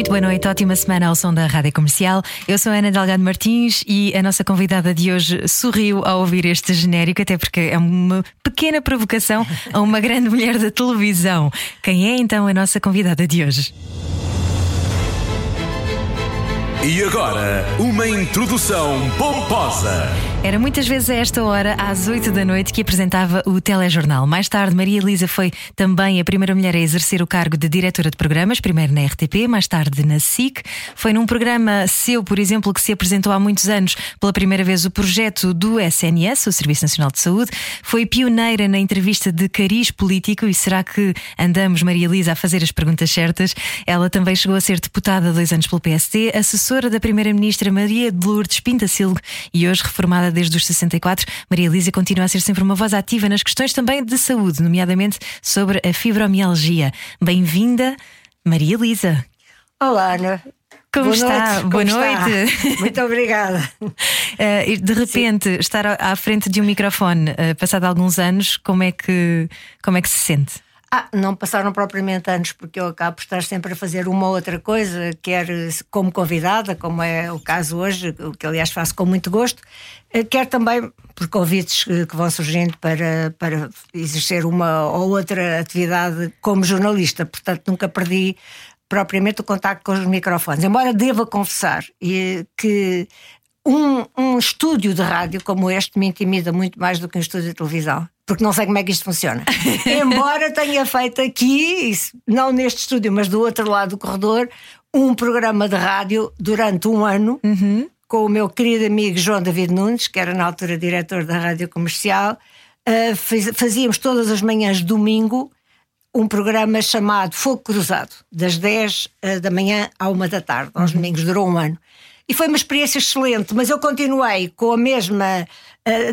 Muito boa noite, ótima semana ao som da Rádio Comercial. Eu sou Ana Delgado Martins e a nossa convidada de hoje sorriu ao ouvir este genérico, até porque é uma pequena provocação a uma grande mulher da televisão. Quem é então a nossa convidada de hoje? E agora, uma introdução pomposa. Era muitas vezes a esta hora, às 8 da noite, que apresentava o telejornal. Mais tarde, Maria Elisa foi também a primeira mulher a exercer o cargo de diretora de programas, primeiro na RTP, mais tarde na SIC. Foi num programa seu, por exemplo, que se apresentou há muitos anos pela primeira vez o projeto do SNS, o Serviço Nacional de Saúde. Foi pioneira na entrevista de cariz político e será que andamos, Maria Elisa, a fazer as perguntas certas? Ela também chegou a ser deputada dois anos pelo PSD, assessora da primeira-ministra Maria de Lourdes Pintacilgo e hoje reformada desde os 64, Maria Elisa continua a ser sempre uma voz ativa nas questões também de saúde, nomeadamente sobre a fibromialgia. Bem-vinda, Maria Elisa. Olá, Ana. Como Boa está? noite. Boa Como noite. está? Muito obrigada. Uh, de repente, estar à frente de um microfone, uh, passado alguns anos, como é que, como é que se sente? Ah, não passaram propriamente anos, porque eu acabo por estar sempre a fazer uma ou outra coisa, quer como convidada, como é o caso hoje, o que aliás faço com muito gosto, eh, quer também por convites que vão surgindo para, para exercer uma ou outra atividade como jornalista. Portanto, nunca perdi propriamente o contacto com os microfones. Embora deva confessar e que um, um estúdio de rádio como este me intimida muito mais do que um estúdio de televisão. Porque não sei como é que isto funciona. Embora tenha feito aqui, não neste estúdio, mas do outro lado do corredor, um programa de rádio durante um ano com o meu querido amigo João David Nunes, que era na altura diretor da rádio comercial. Uh, faz- fazíamos todas as manhãs de domingo um programa chamado Fogo Cruzado, das 10 eh, da manhã à 1 da tarde, aos domingos, durou um ano. E foi uma experiência excelente, mas eu continuei com a mesma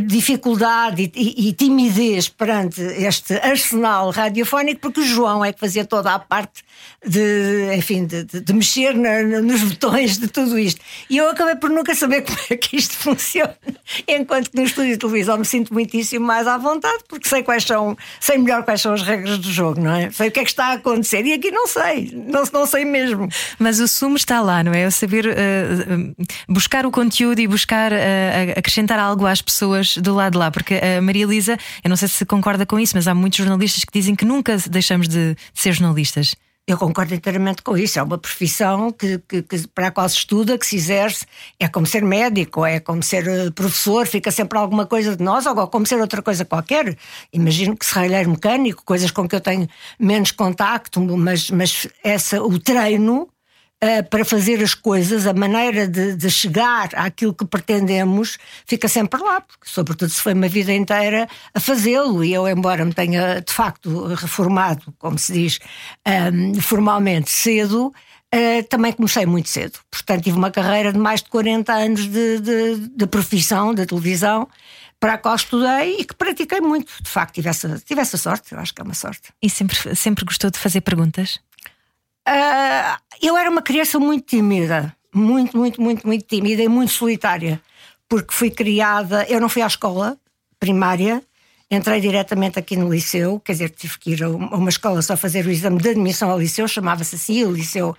dificuldade e, e- timidez perante este arsenal radiofónico, porque o João é que fazia toda a parte de, enfim, de, de- de mexer na- na- nos botões de tudo isto. E eu acabei por nunca saber como é que isto funciona. Enquanto que no estúdio de televisão me sinto muitíssimo mais à vontade, porque sei quais são, sei melhor quais são as regras do jogo, não é? Sei o que é que está a acontecer. E aqui não sei, não, não sei mesmo. Mas o sumo está lá, não é? Eu saber uh, buscar o conteúdo e buscar uh, acrescentar algo às pessoas do lado de lá. Porque a Maria Elisa, eu não sei se concorda com isso, mas há muitos jornalistas que dizem que nunca deixamos de, de ser jornalistas. Eu concordo inteiramente com isso. É uma profissão que, que- que- para a qual se estuda, que se exerce. É como ser médico, é como ser eh, professor, fica sempre alguma coisa de nós, ou como ser outra coisa qualquer. Imagino que serralheiro mecânico, coisas com que eu tenho menos contacto, mas, mas essa, o treino. Eh, para fazer as coisas, a maneira de, de chegar àquilo que pretendemos fica sempre lá, porque, sobretudo, se foi uma vida inteira a fazê-lo. E eu, embora me tenha de facto reformado, como se diz, ehm, formalmente cedo, eh, também comecei muito cedo. Portanto, tive uma carreira de mais de 40 anos de, de, de profissão, de televisão, para a qual estudei e que pratiquei muito. De facto, tive essa, tive essa sorte, eu acho que é uma sorte. E sempre, sempre gostou de fazer perguntas? Ah, eu era uma criança muito tímida, muito, muito, muito, muito tímida e muito solitária, porque fui criada. Eu não fui à escola primária, entrei diretamente aqui no liceu, quer dizer, tive que ir a uma escola só fazer o exame de admissão ao liceu, chamava-se assim, o liceu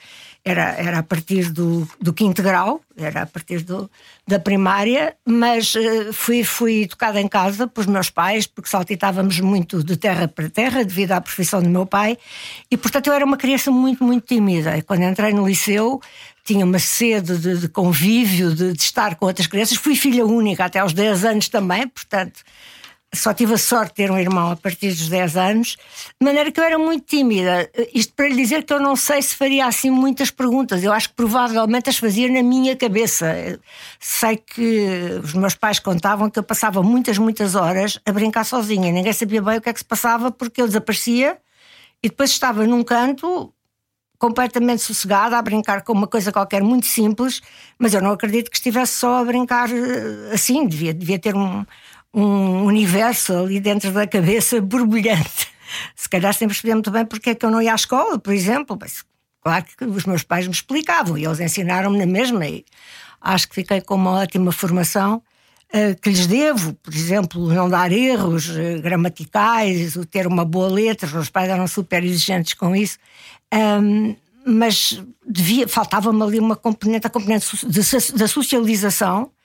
era, era a partir do, do quinto grau, era a partir do, da primária, mas eh, fui, fui educada em casa pelos meus pais, porque saltitávamos muito de terra para terra devido à profissão do meu pai, e portanto eu era uma criança muito, muito tímida. E quando entrei no liceu tinha uma sede de, de convívio, de, de estar com outras crianças. Fui filha única até aos 10 anos também, portanto só tive a sorte de ter um irmão a partir dos 10 anos, de maneira que eu era muito tímida. Isto para lhe dizer que eu não sei se faria assim muitas perguntas. Eu acho que provavelmente as fazia na minha cabeça. Sei que os meus pais contavam que eu passava muitas, muitas horas a brincar sozinha. Ninguém sabia bem o que é que se passava porque eu desaparecia e depois estava num canto completamente sossegada a brincar com uma coisa qualquer muito simples, mas eu não acredito que estivesse só a brincar eh, assim, devia, devia ter um, um universo ali dentro da cabeça borbulhante. Se calhar sempre percebi muito bem porque é que eu não ia à escola, por exemplo. Mas, claro que os meus pais me explicavam e eles ensinaram-me na mesma. E acho que fiquei com uma ótima formação uh, que lhes devo, por exemplo, não dar erros uh, gramaticais, o ter uma boa letra. Os meus pais eram super exigentes com isso. Um, mas devia, faltava-me ali uma componente, a componente da socialização, eh,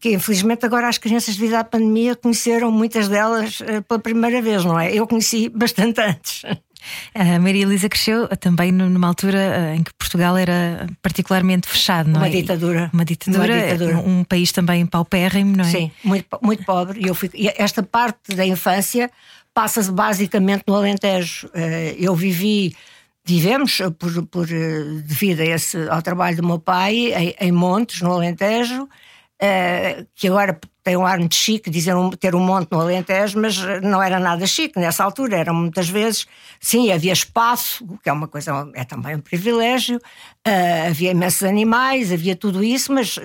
que infelizmente agora as crianças devido à pandemia conheceram muitas delas eh, pela primeira vez, não é? Eu conheci bastante antes. A Maria Elisa cresceu também numa altura eh, em que Portugal era particularmente fechado, não uma é? Ditadura. Uma ditadura. Uma ditadura. Um país também paupérrimo, não é? Sim, muito, muito pobre. E eu fui, esta parte da infância passa-se basicamente no Alentejo. Eu vivi Vivemos, eh, por, por, eh, devido a esse, ao trabalho do meu pai, em, em Montes, no Alentejo, uh, que agora tem um ar muito chique, dizer um, ter um monte no Alentejo, mas não era nada chique nessa altura, era muitas vezes, sim, havia espaço, que é uma coisa, é também um privilégio, uh, havia imensos animais, havia tudo isso, mas uh,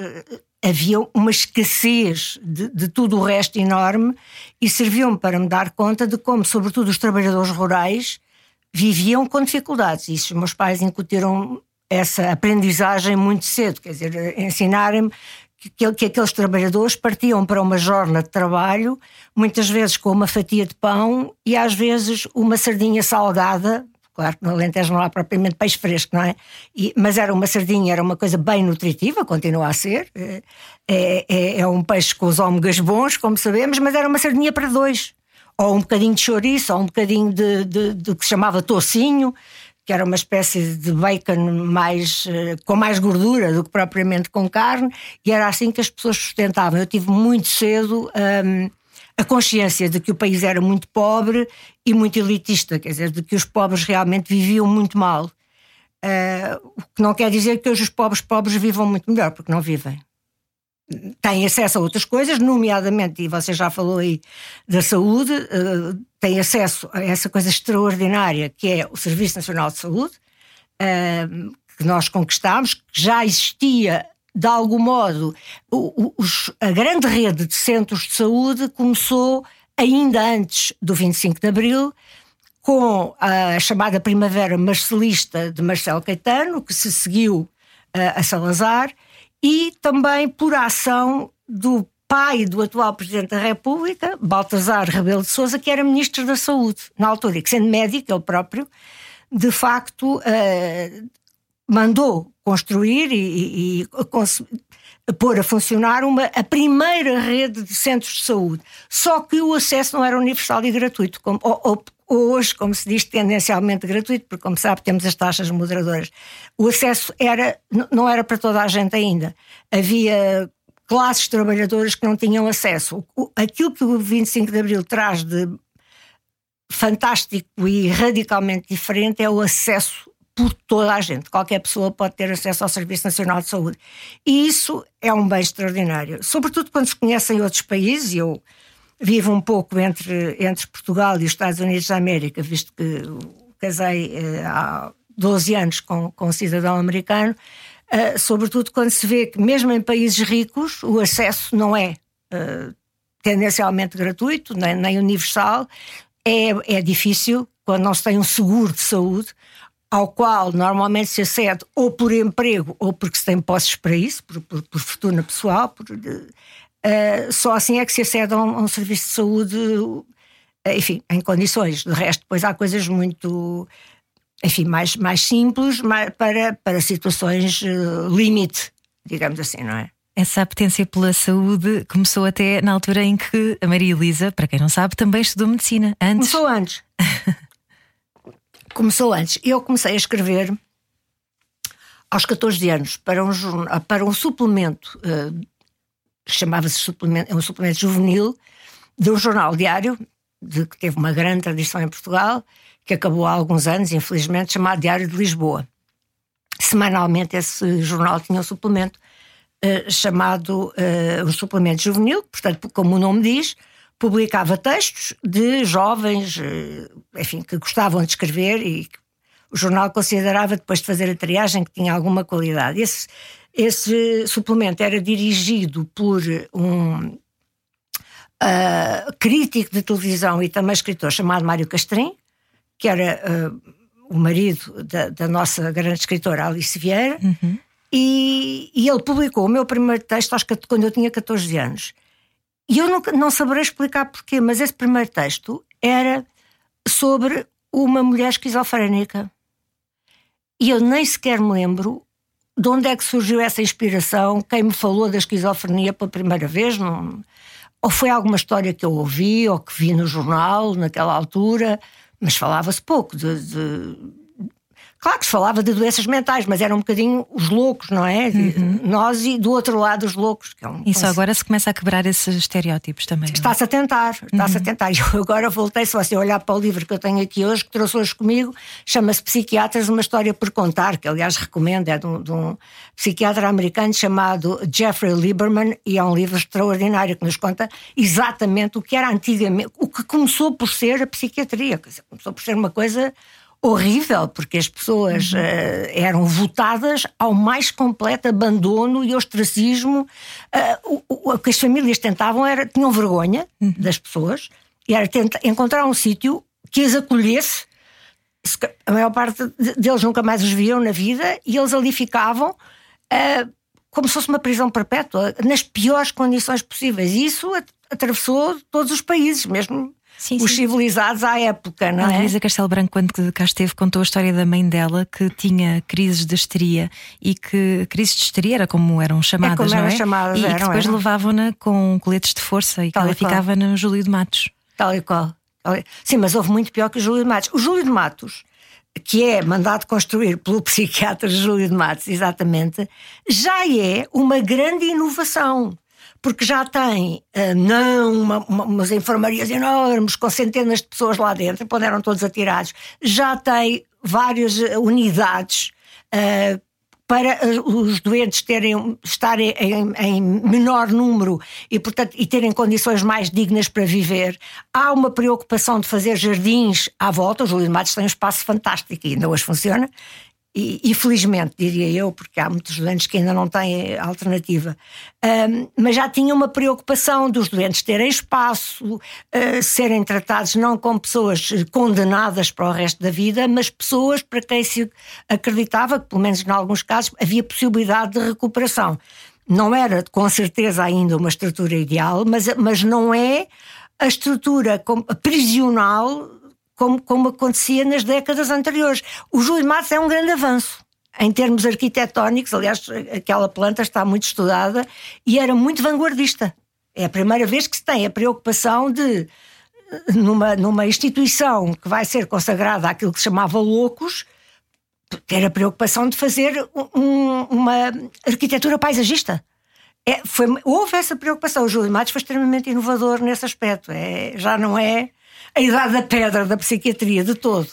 havia uma escassez de, de, tudo o resto enorme e serviu-me para me dar conta de como, sobretudo os trabalhadores rurais, viviam com dificuldades. E os meus pais incutiram essa aprendizagem muito cedo, quer dizer, ensinarem-me que, que, aqueles trabalhadores partiam para uma jornada de trabalho, muitas vezes com uma fatia de pão e às vezes uma sardinha salgada. Claro que no Alentejo não há propriamente peixe fresco, não é? E, mas era uma sardinha, era uma coisa bem nutritiva, continua a ser. É, é, é um peixe com os ômegas bons, como sabemos, mas era uma sardinha para dois ou um bocadinho de chouriço, ou um bocadinho de, de, de, que se chamava tocinho, que era uma espécie de bacon mais, eh, com mais gordura do que propriamente com carne, e era assim que as pessoas sustentavam. Eu tive muito cedo um, a consciência de que o país era muito pobre e muito elitista, quer dizer, de que os pobres realmente viviam muito mal. Uh, o que não quer dizer que hoje os pobres pobres vivam muito melhor, porque não vivem têm acesso a outras coisas, nomeadamente, e você já falou aí da saúde, uh, têm acesso a essa coisa extraordinária que é o Serviço Nacional de Saúde, uh, que nós conquistámos, que já existia de algum modo, o, a grande rede de centros de saúde começou ainda antes do 25 de Abril, com a chamada Primavera Marcelista de Marcelo Caetano, que se seguiu uh, a Salazar, e também por ação do pai do atual Presidente da República, Baltasar Rebelo de Sousa, que era Ministro da Saúde na altura, e que sendo médico ele próprio, de facto uh, mandou construir e, e, e pôr a funcionar uma, a primeira rede de centros de saúde. Só que o acesso não era universal e gratuito, como, ou, ou, hoje, como se diz, tendencialmente gratuito, porque, como sabe, temos as taxas moderadoras. O acesso era, não era para toda a gente ainda. Havia classes trabalhadoras que não tinham acesso. Aquilo que o 25 de Abril traz de fantástico e radicalmente diferente é o acesso por toda a gente. Qualquer pessoa pode ter acesso ao Serviço Nacional de Saúde. E isso é um bem extraordinário. Sobretudo quando se conhecem outros países, eu vivo um pouco entre, entre Portugal e os Estados Unidos da América, visto que casei eh, há 12 anos com, com um cidadão americano, eh, sobretudo quando se vê que, mesmo em países ricos, o acesso não é eh, tendencialmente gratuito, nem, nem universal, é, é difícil quando não se tem um seguro de saúde, ao qual normalmente se acede ou por emprego ou porque se tem posses para isso, por, por, por fortuna pessoal, por, Uh, só assim é que se acede a um, a um serviço de saúde, uh, enfim, em condições. De resto, depois há coisas muito, enfim, mais, mais simples mais, para, para situações uh, limite, digamos assim, não é? Essa apetência pela saúde começou até na altura em que a Maria Elisa, para quem não sabe, também estudou medicina. Antes. Começou antes. começou antes. Eu comecei a escrever aos 14 anos para um, para um suplemento uh, chamava-se suplemento, é um suplemento juvenil de um jornal diário, de, que teve uma grande tradição em Portugal, que acabou há alguns anos, infelizmente, chamado Diário de Lisboa. Semanalmente esse jornal tinha um suplemento uh, chamado uh, um suplemento juvenil, portanto, como o nome diz, publicava textos de jovens, uh, enfim, que gostavam de escrever e que o jornal considerava, depois de fazer a triagem, que tinha alguma qualidade. Esse, esse suplemento era dirigido por um, uh, crítico de televisão e também escritor chamado Mário Castrim, que era uh, o marido da, da, nossa grande escritora Alice Vieira, uhum. e, e, ele publicou o meu primeiro texto acho que quando eu tinha 14 anos. E eu não, não saberei explicar porquê, mas esse primeiro texto era sobre uma mulher esquizofrénica. E eu nem sequer me lembro de onde é que surgiu essa inspiração, quem me falou da esquizofrenia pela primeira vez, não, ou foi alguma história que eu ouvi ou que vi no jornal naquela altura, mas falava-se pouco de, de Claro que se falava de doenças mentais, mas era um bocadinho os loucos, não é? Uhum. Nós e do outro lado os loucos. Que é um, Isso agora se começa a quebrar esses estereótipos também. É? Está-se a tentar, está-se uhum. a tentar. Eu agora voltei, se você olhar para o livro que eu tenho aqui hoje, que trouxe hoje comigo, chama-se Psiquiatras, uma história por contar, que aliás recomendo, é de um, de um psiquiatra americano chamado Jeffrey Lieberman, e é um livro extraordinário que nos conta exatamente o que era antigamente, o que começou por ser a psiquiatria. Começou por ser uma coisa horrível, porque as pessoas uh, eram votadas ao mais completo abandono e ostracismo. Uh, o, o, que as famílias tentavam era, tinham vergonha uhum. das pessoas, e era tentar, encontrar um sítio que as acolhesse. A maior parte deles nunca mais os viam na vida e eles ali ficavam uh, como se fosse uma prisão perpétua, nas piores condições possíveis. E isso atravessou todos os países, mesmo sim, os sim. civilizados à época, não a é? A Luísa Castelo Branco, quando cá esteve, contou a história da mãe dela que tinha crises de histeria e que crises de histeria era como eram chamadas, é como não eram é? Chamadas, e eram, que depois levavam-na com coletes de força e que ela ficava no Júlio de Matos. Tal e qual. Sim, mas houve muito pior que o Júlio de Matos. O Júlio de Matos que é mandado construir pelo psiquiatra Júlio de Matos, exatamente, já é uma grande inovação porque já tem uh, não uma, uma, umas enfermarias enormes com centenas de pessoas lá dentro, quando eram todos atirados, já tem várias eh, unidades uh, para os doentes terem, estarem em, em, menor número e, portanto, e terem condições mais dignas para viver. Há uma preocupação de fazer jardins à volta. O Júlio de Matos tem um espaço fantástico e ainda hoje funciona. E, e, felizmente, diria eu, porque há muitos doentes que ainda não têm alternativa, um, mas já tinha uma preocupação dos doentes terem espaço, uh, serem tratados não como pessoas condenadas para o resto da vida, mas pessoas para quem se acreditava que, pelo menos em alguns casos, havia possibilidade de recuperação. Não era com certeza ainda uma estrutura ideal, mas, mas não é a estrutura prisional como, como acontecia nas décadas anteriores. O Júlio Matos é um grande avanço. Em termos arquitetónicos, aliás, aquela planta está muito estudada e era muito vanguardista. É a primeira vez que se tem a preocupação de, numa, numa instituição que vai ser consagrada àquilo que se chamava loucos, ter a preocupação de fazer um, uma arquitetura paisagista. É, foi, houve essa preocupação. O Júlio Matos foi extremamente inovador nesse aspecto. É, já não é a idade da pedra da psiquiatria de todo.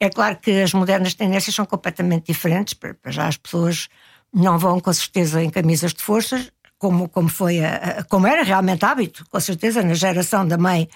É claro que as modernas tendências são completamente diferentes, para já as pessoas não vão com certeza em camisas de forças, como, como foi a, como era realmente hábito, com certeza, na geração da mãe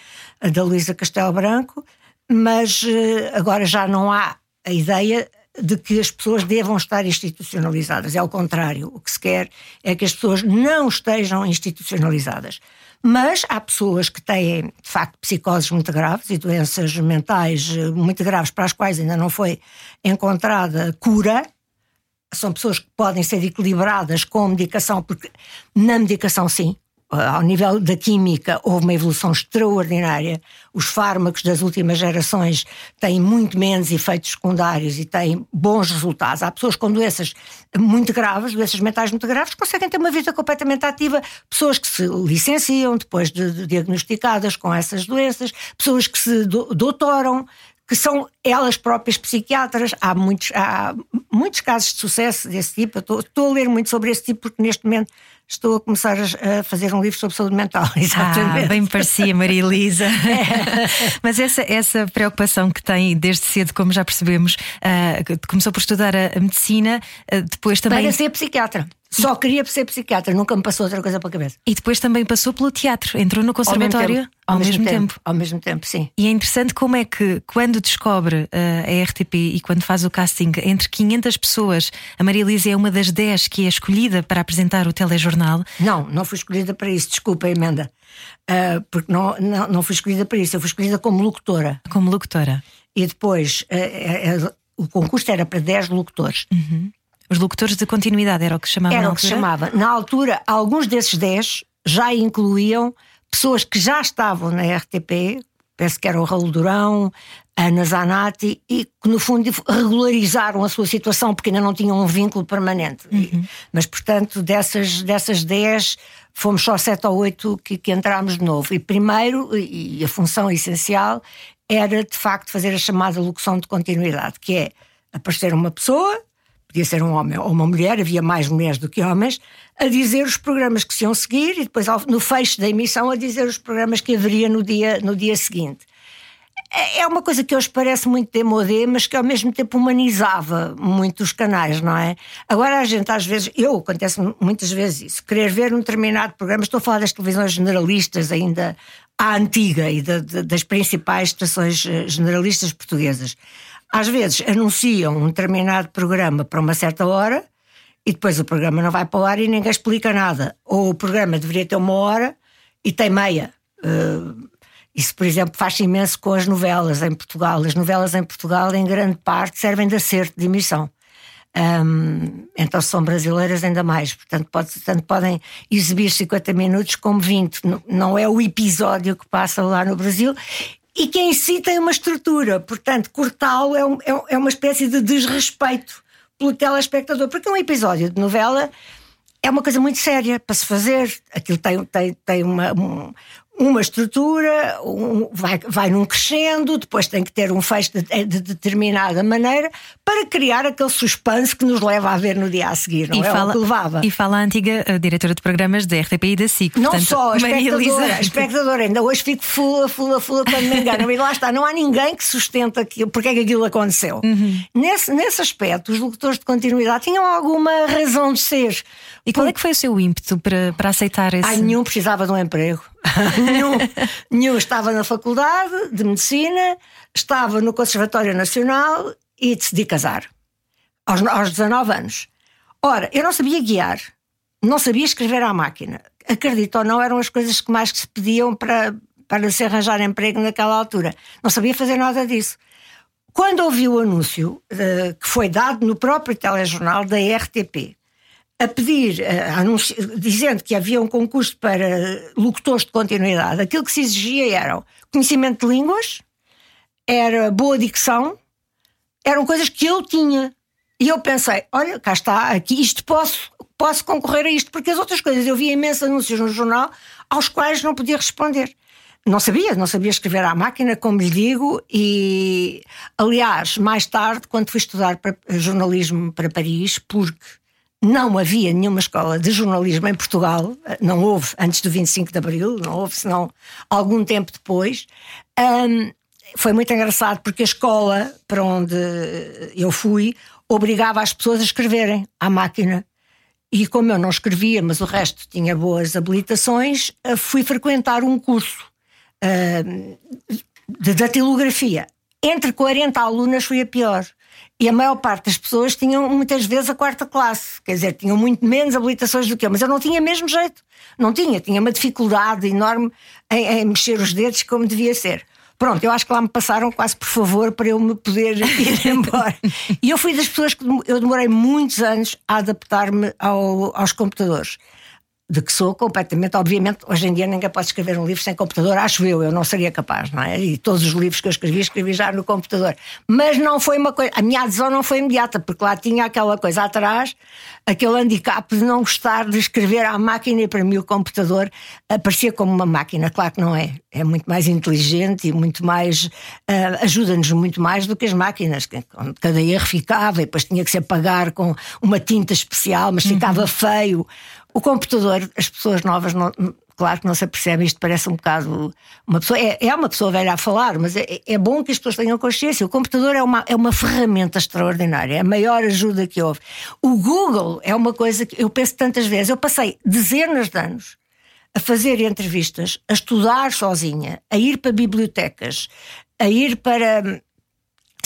da Luísa Castelo Branco, mas eh, agora já não há a ideia de que as pessoas devam estar institucionalizadas. É o contrário. O que se quer é que as pessoas não estejam institucionalizadas. Mas há pessoas que têm, de facto, psicoses muito graves e doenças mentais eh, muito graves para as quais ainda não foi encontrada cura. São pessoas que podem ser equilibradas com medicação, porque na medicação, sim, ao nível da química, houve uma evolução extraordinária. Os fármacos das últimas gerações têm muito menos efeitos secundários e têm bons resultados. Há pessoas com doenças muito graves, doenças mentais muito graves, que conseguem ter uma vida completamente ativa. Pessoas que se licenciam depois de, de diagnosticadas com essas doenças, pessoas que se do, doutoram, que são elas próprias psiquiatras. Há muitos, há muitos casos de sucesso desse tipo. Estou, estou, a ler muito sobre esse tipo porque neste momento estou a começar a, fazer um livro sobre saúde mental. Exatamente. Ah, bem me parecia, Maria Elisa. É. Mas essa, essa preocupação que tem desde cedo, como já percebemos, uh, começou por estudar a, a medicina, uh, depois também. Para ser psiquiatra. Só queria ser psiquiatra, nunca me passou outra coisa pela cabeça. E depois também passou pelo teatro, entrou no conservatório ao mesmo, tempo, ao mesmo tempo. Ao mesmo tempo, sim. E é interessante como é que quando descobre uh, a RTP e quando faz o casting entre 500 pessoas, a Maria Elisa é uma das 10 que é escolhida para apresentar o telejornal. Não, não fui escolhida para isso, desculpa, emenda. Uh, porque não, não, não fui escolhida para isso, eu fui escolhida como locutora. Como locutora. E depois uh, o concurso era para 10 locutores. Uhum. Os locutores de continuidade era o que chamava Era o que chamava. Na altura, alguns desses 10 já incluíam pessoas que já estavam na RTP, penso que era o Raul Durão, a Ana Zanatti, e que no fundo regularizaram a sua situação porque ainda não tinham um vínculo permanente. Uhum. Mas, portanto, dessas, dessas 10, fomos só 7 ou 8 que, que entramos de novo. E primeiro, e a função essencial, era de facto fazer a chamada locução de continuidade, que é aparecer uma pessoa podia ser um homem ou uma mulher, havia mais mulheres do que homens, a dizer os programas que se iam seguir e depois no fecho da emissão a dizer os programas que haveria no dia, no dia seguinte. É, é uma coisa que hoje parece muito demodé, mas que ao mesmo tempo humanizava muito os canais, não é? Agora a gente às vezes, eu acontece muitas vezes isso, querer ver um determinado programa, estou a falar das televisões generalistas ainda à antiga e de, de, das principais estações eh, generalistas portuguesas às vezes anunciam um determinado programa para uma certa hora e depois o programa não vai para o ar e ninguém explica nada. Ou o programa deveria ter uma hora e tem meia. Uh, isso, por exemplo, faz imenso com as novelas em Portugal. As novelas em Portugal, em grande parte, servem de acerto de emissão. Um, então são brasileiras ainda mais, portanto pode, tanto podem exibir 50 minutos como 20, não é o episódio que passa lá no Brasil e que em si tem uma estrutura. Portanto, cortá-lo é, um, é, é uma espécie de desrespeito pelo telespectador, porque um episódio de novela é uma coisa muito séria para se fazer. Aquilo tem, tem, tem uma, um, uma estrutura, um, vai, vai num crescendo, depois tem que ter um fecho de, de, determinada maneira para criar aquele suspense que nos leva a ver no dia a seguir, não e é fala, o que levava. E fala a antiga a diretora de programas da RTP e da SIC. Não portanto, só, a espectadora, a espectadora, ainda hoje fico fula, fula, fula quando me engano. E lá está, não há ninguém que sustenta aquilo, porque é que aquilo aconteceu. Uhum. Nesse, nesse aspecto, os locutores de continuidade tinham alguma razão de ser. E qual é que foi o seu ímpeto para, para aceitar esse? Ai, nenhum precisava de um emprego. nenhum, nenhum estava na faculdade de medicina, estava no Conservatório Nacional e decidi casar. Aos, aos 19 anos. Ora, eu não sabia guiar, não sabia escrever à máquina. Acredito ou não, eram as coisas que mais que se pediam para, para se arranjar emprego naquela altura. Não sabia fazer nada disso. Quando ouvi o anúncio uh, que foi dado no próprio telejornal da RTP, a pedir, a dizendo que havia um concurso para locutores de continuidade, aquilo que se exigia era conhecimento de línguas, era boa dicção, eram coisas que eu tinha. E eu pensei, olha, cá está, aqui isto posso, posso concorrer a isto, porque as outras coisas eu via imensos anúncios no jornal aos quais não podia responder. Não sabia, não sabia escrever à máquina, como lhe digo, e aliás, mais tarde, quando fui estudar para, jornalismo para Paris, porque não havia nenhuma escola de jornalismo em Portugal, não houve antes do 25 de Abril, não houve senão algum tempo depois. Um, foi muito engraçado porque a escola para onde eu fui obrigava as pessoas a escreverem à máquina. E como eu não escrevia, mas o resto tinha boas habilitações, eh, fui frequentar um curso uh, de datilografia. Entre 40 alunas fui a pior. E a maior parte das pessoas tinham muitas vezes a quarta classe, quer dizer, tinham muito menos habilitações do que eu, mas eu não tinha mesmo jeito. Não tinha, tinha uma dificuldade enorme em, em mexer os dedos como devia ser. Pronto, eu acho que lá me passaram quase por favor para eu me poder ir embora. E eu fui das pessoas que eu demorei muitos anos a adaptar-me ao, aos computadores de que sou completamente, obviamente, hoje em dia ninguém pode escrever um livro sem computador, acho eu, eu não seria capaz, não é? E todos os livros que eu escrevi, escrevi já no computador. Mas não foi uma coisa, a minha adesão não foi imediata, porque lá tinha aquela coisa atrás, aquele handicap de não gostar de escrever à máquina, e para mim o computador aparecia como uma máquina, claro que não é, é muito mais inteligente e muito mais, uh, ajuda-nos muito mais do que as máquinas, que cada erro ficava e depois tinha que se apagar com uma tinta especial, mas ficava uhum. feio. O computador, as pessoas novas não, claro que não se apercebe, isto parece um bocado uma pessoa, é, é uma pessoa velha a falar, mas é, é bom que as pessoas tenham consciência. O computador é uma, é uma ferramenta extraordinária, é a maior ajuda que houve. O Google é uma coisa que eu penso tantas vezes, eu passei dezenas de anos a fazer entrevistas, a estudar sozinha, a ir para bibliotecas, a ir para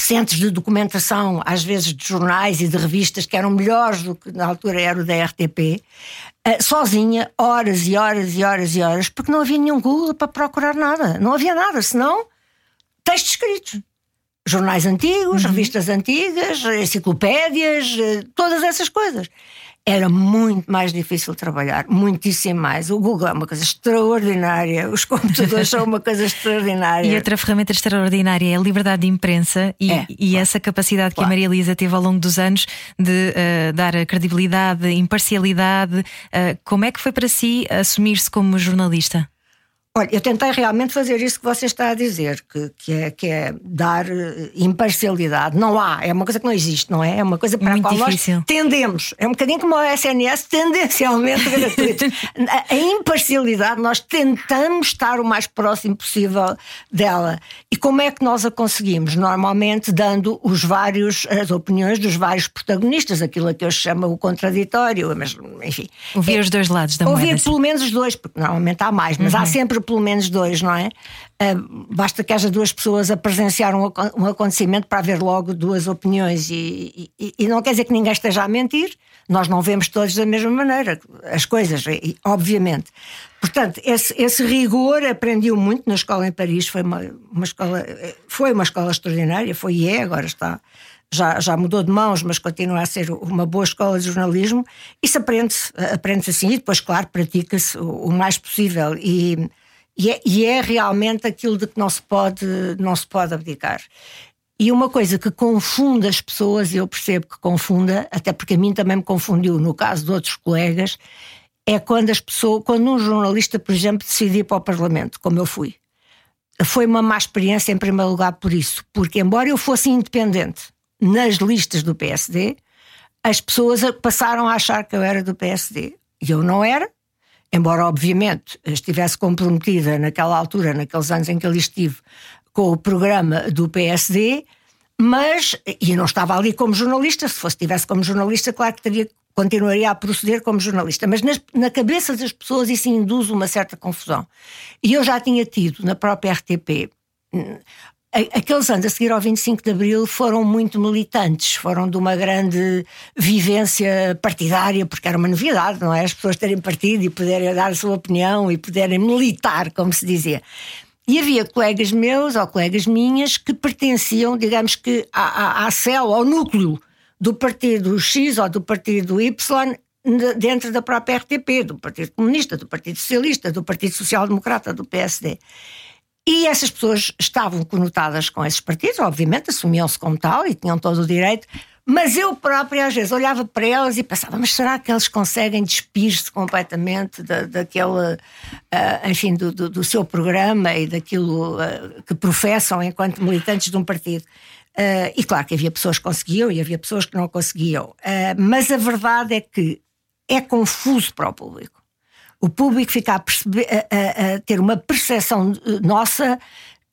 centros de documentação, às vezes de jornais e de revistas que eram melhores do que na altura era o da RTP, eh, sozinha, horas e horas e horas e horas, porque não havia nenhum Google para procurar nada. Não havia nada, senão textos escritos. Jornais antigos, uhum. revistas antigas, enciclopédias, eh, todas essas coisas era muito mais difícil trabalhar, muitíssimo mais. O Google é uma coisa extraordinária, os computadores são uma coisa extraordinária. E outra ferramenta extraordinária é a liberdade de imprensa e, é, e claro. essa capacidade claro. que a Maria Elisa teve ao longo dos anos de uh, dar a credibilidade, imparcialidade. Uh, como é que foi para si assumir-se como jornalista? Olha, eu tentei realmente fazer isso que você está a dizer, que, que, é, que é dar eh, imparcialidade. Não há, é uma coisa que não existe, não é? É uma coisa para Muito a qual difícil. nós tendemos. É um bocadinho como o SNS, tendencialmente gratuito. a, a imparcialidade, nós tentamos estar o mais próximo possível dela. E como é que nós a conseguimos? Normalmente dando os vários, as opiniões dos vários protagonistas, aquilo que eu chamo o contraditório, mas enfim. Ouvir é, os dois lados da moeda. Ouvir pelo menos os dois, porque normalmente há mais, mas uhum. há sempre pelo menos dois, não é? Uh, basta que haja duas pessoas a presenciar um, um acontecimento para haver logo duas opiniões e, e, e, não quer dizer que ninguém esteja a mentir, nós não vemos todos da mesma maneira as coisas, e, obviamente. Portanto, esse, esse rigor aprendi muito na escola em Paris, foi uma, uma escola, foi uma escola extraordinária, foi e é, agora está já, já mudou de mãos, mas continua a ser uma boa escola de jornalismo. Isso aprende-se aprende assim e depois, claro, pratica-se o, o, mais possível. E, e, é, e é realmente aquilo de que não se pode, não se pode abdicar. E uma coisa que confunde as pessoas, e eu percebo que confunda, até porque a mim também me confundiu no caso de outros colegas, é quando as pessoas, quando um jornalista, por exemplo, decide ir para o Parlamento, como eu fui. Foi uma má experiência em primeiro lugar por isso, porque embora eu fosse independente, nas listas do PSD, as pessoas passaram a achar que eu era do PSD. E eu não era, embora, obviamente, estivesse comprometida naquela altura, naqueles anos em que ali estive, com o programa do PSD, mas, e não estava ali como jornalista, se fosse estivesse como jornalista, claro que teria, continuaria a proceder como jornalista, mas nas, na cabeça das pessoas isso induz uma certa confusão. E eu já tinha tido na própria RTP aqueles anos a seguir ao 25 de Abril foram muito militantes, foram de uma grande vivência partidária, porque era uma novidade, não é? As pessoas terem partido e poderem dar a sua opinião e poderem militar, como se dizia. E havia colegas meus ou colegas minhas que pertenciam, digamos que, à, à, à célula, ao núcleo do partido X ou do partido Y dentro da própria RTP, do Partido Comunista, do Partido Socialista, do Partido Social Democrata, do PSD. E essas pessoas estavam conotadas com esses partidos, obviamente, assumiam-se como tal e tinham todo o direito, mas eu própria às vezes olhava para elas e pensava, mas será que eles conseguem despir-se completamente da, daquele, uh, enfim, do, do, do, seu programa e daquilo uh, que professam enquanto militantes de um partido? Uh, e claro que havia pessoas que conseguiam e havia pessoas que não conseguiam, mas a verdade é que é confuso para o público o público fica a, perceber, a, a, a ter uma percepção eh, nossa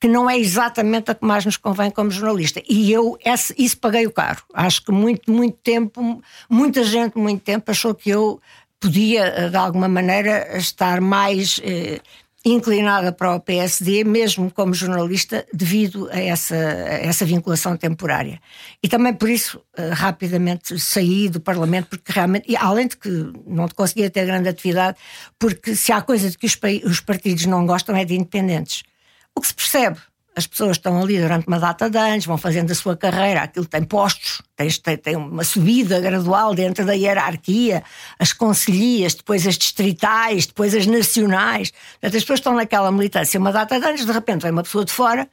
que não é exatamente a que mais nos convém como jornalista. E eu esse, isso paguei o caro. Acho que muito, muito tempo, muita gente, muito tempo, achou que eu podia, eh, de alguma maneira, estar mais eh, inclinada para o PSD, mesmo como jornalista, devido a essa, a essa vinculação temporária. E também por isso, uh, rapidamente saí do Parlamento, porque realmente, e além de que não conseguia ter grande atividade, porque se há coisa de que os, os partidos não gostam é de independentes. O que se percebe as pessoas estão ali durante uma data de anos, vão fazendo a sua carreira, aquilo tem postos, tem, tem uma subida gradual dentro da hierarquia, as conselhias, depois as distritais, depois as nacionais. Portanto, as pessoas estão naquela militância uma data de anos, de repente vem uma pessoa de fora,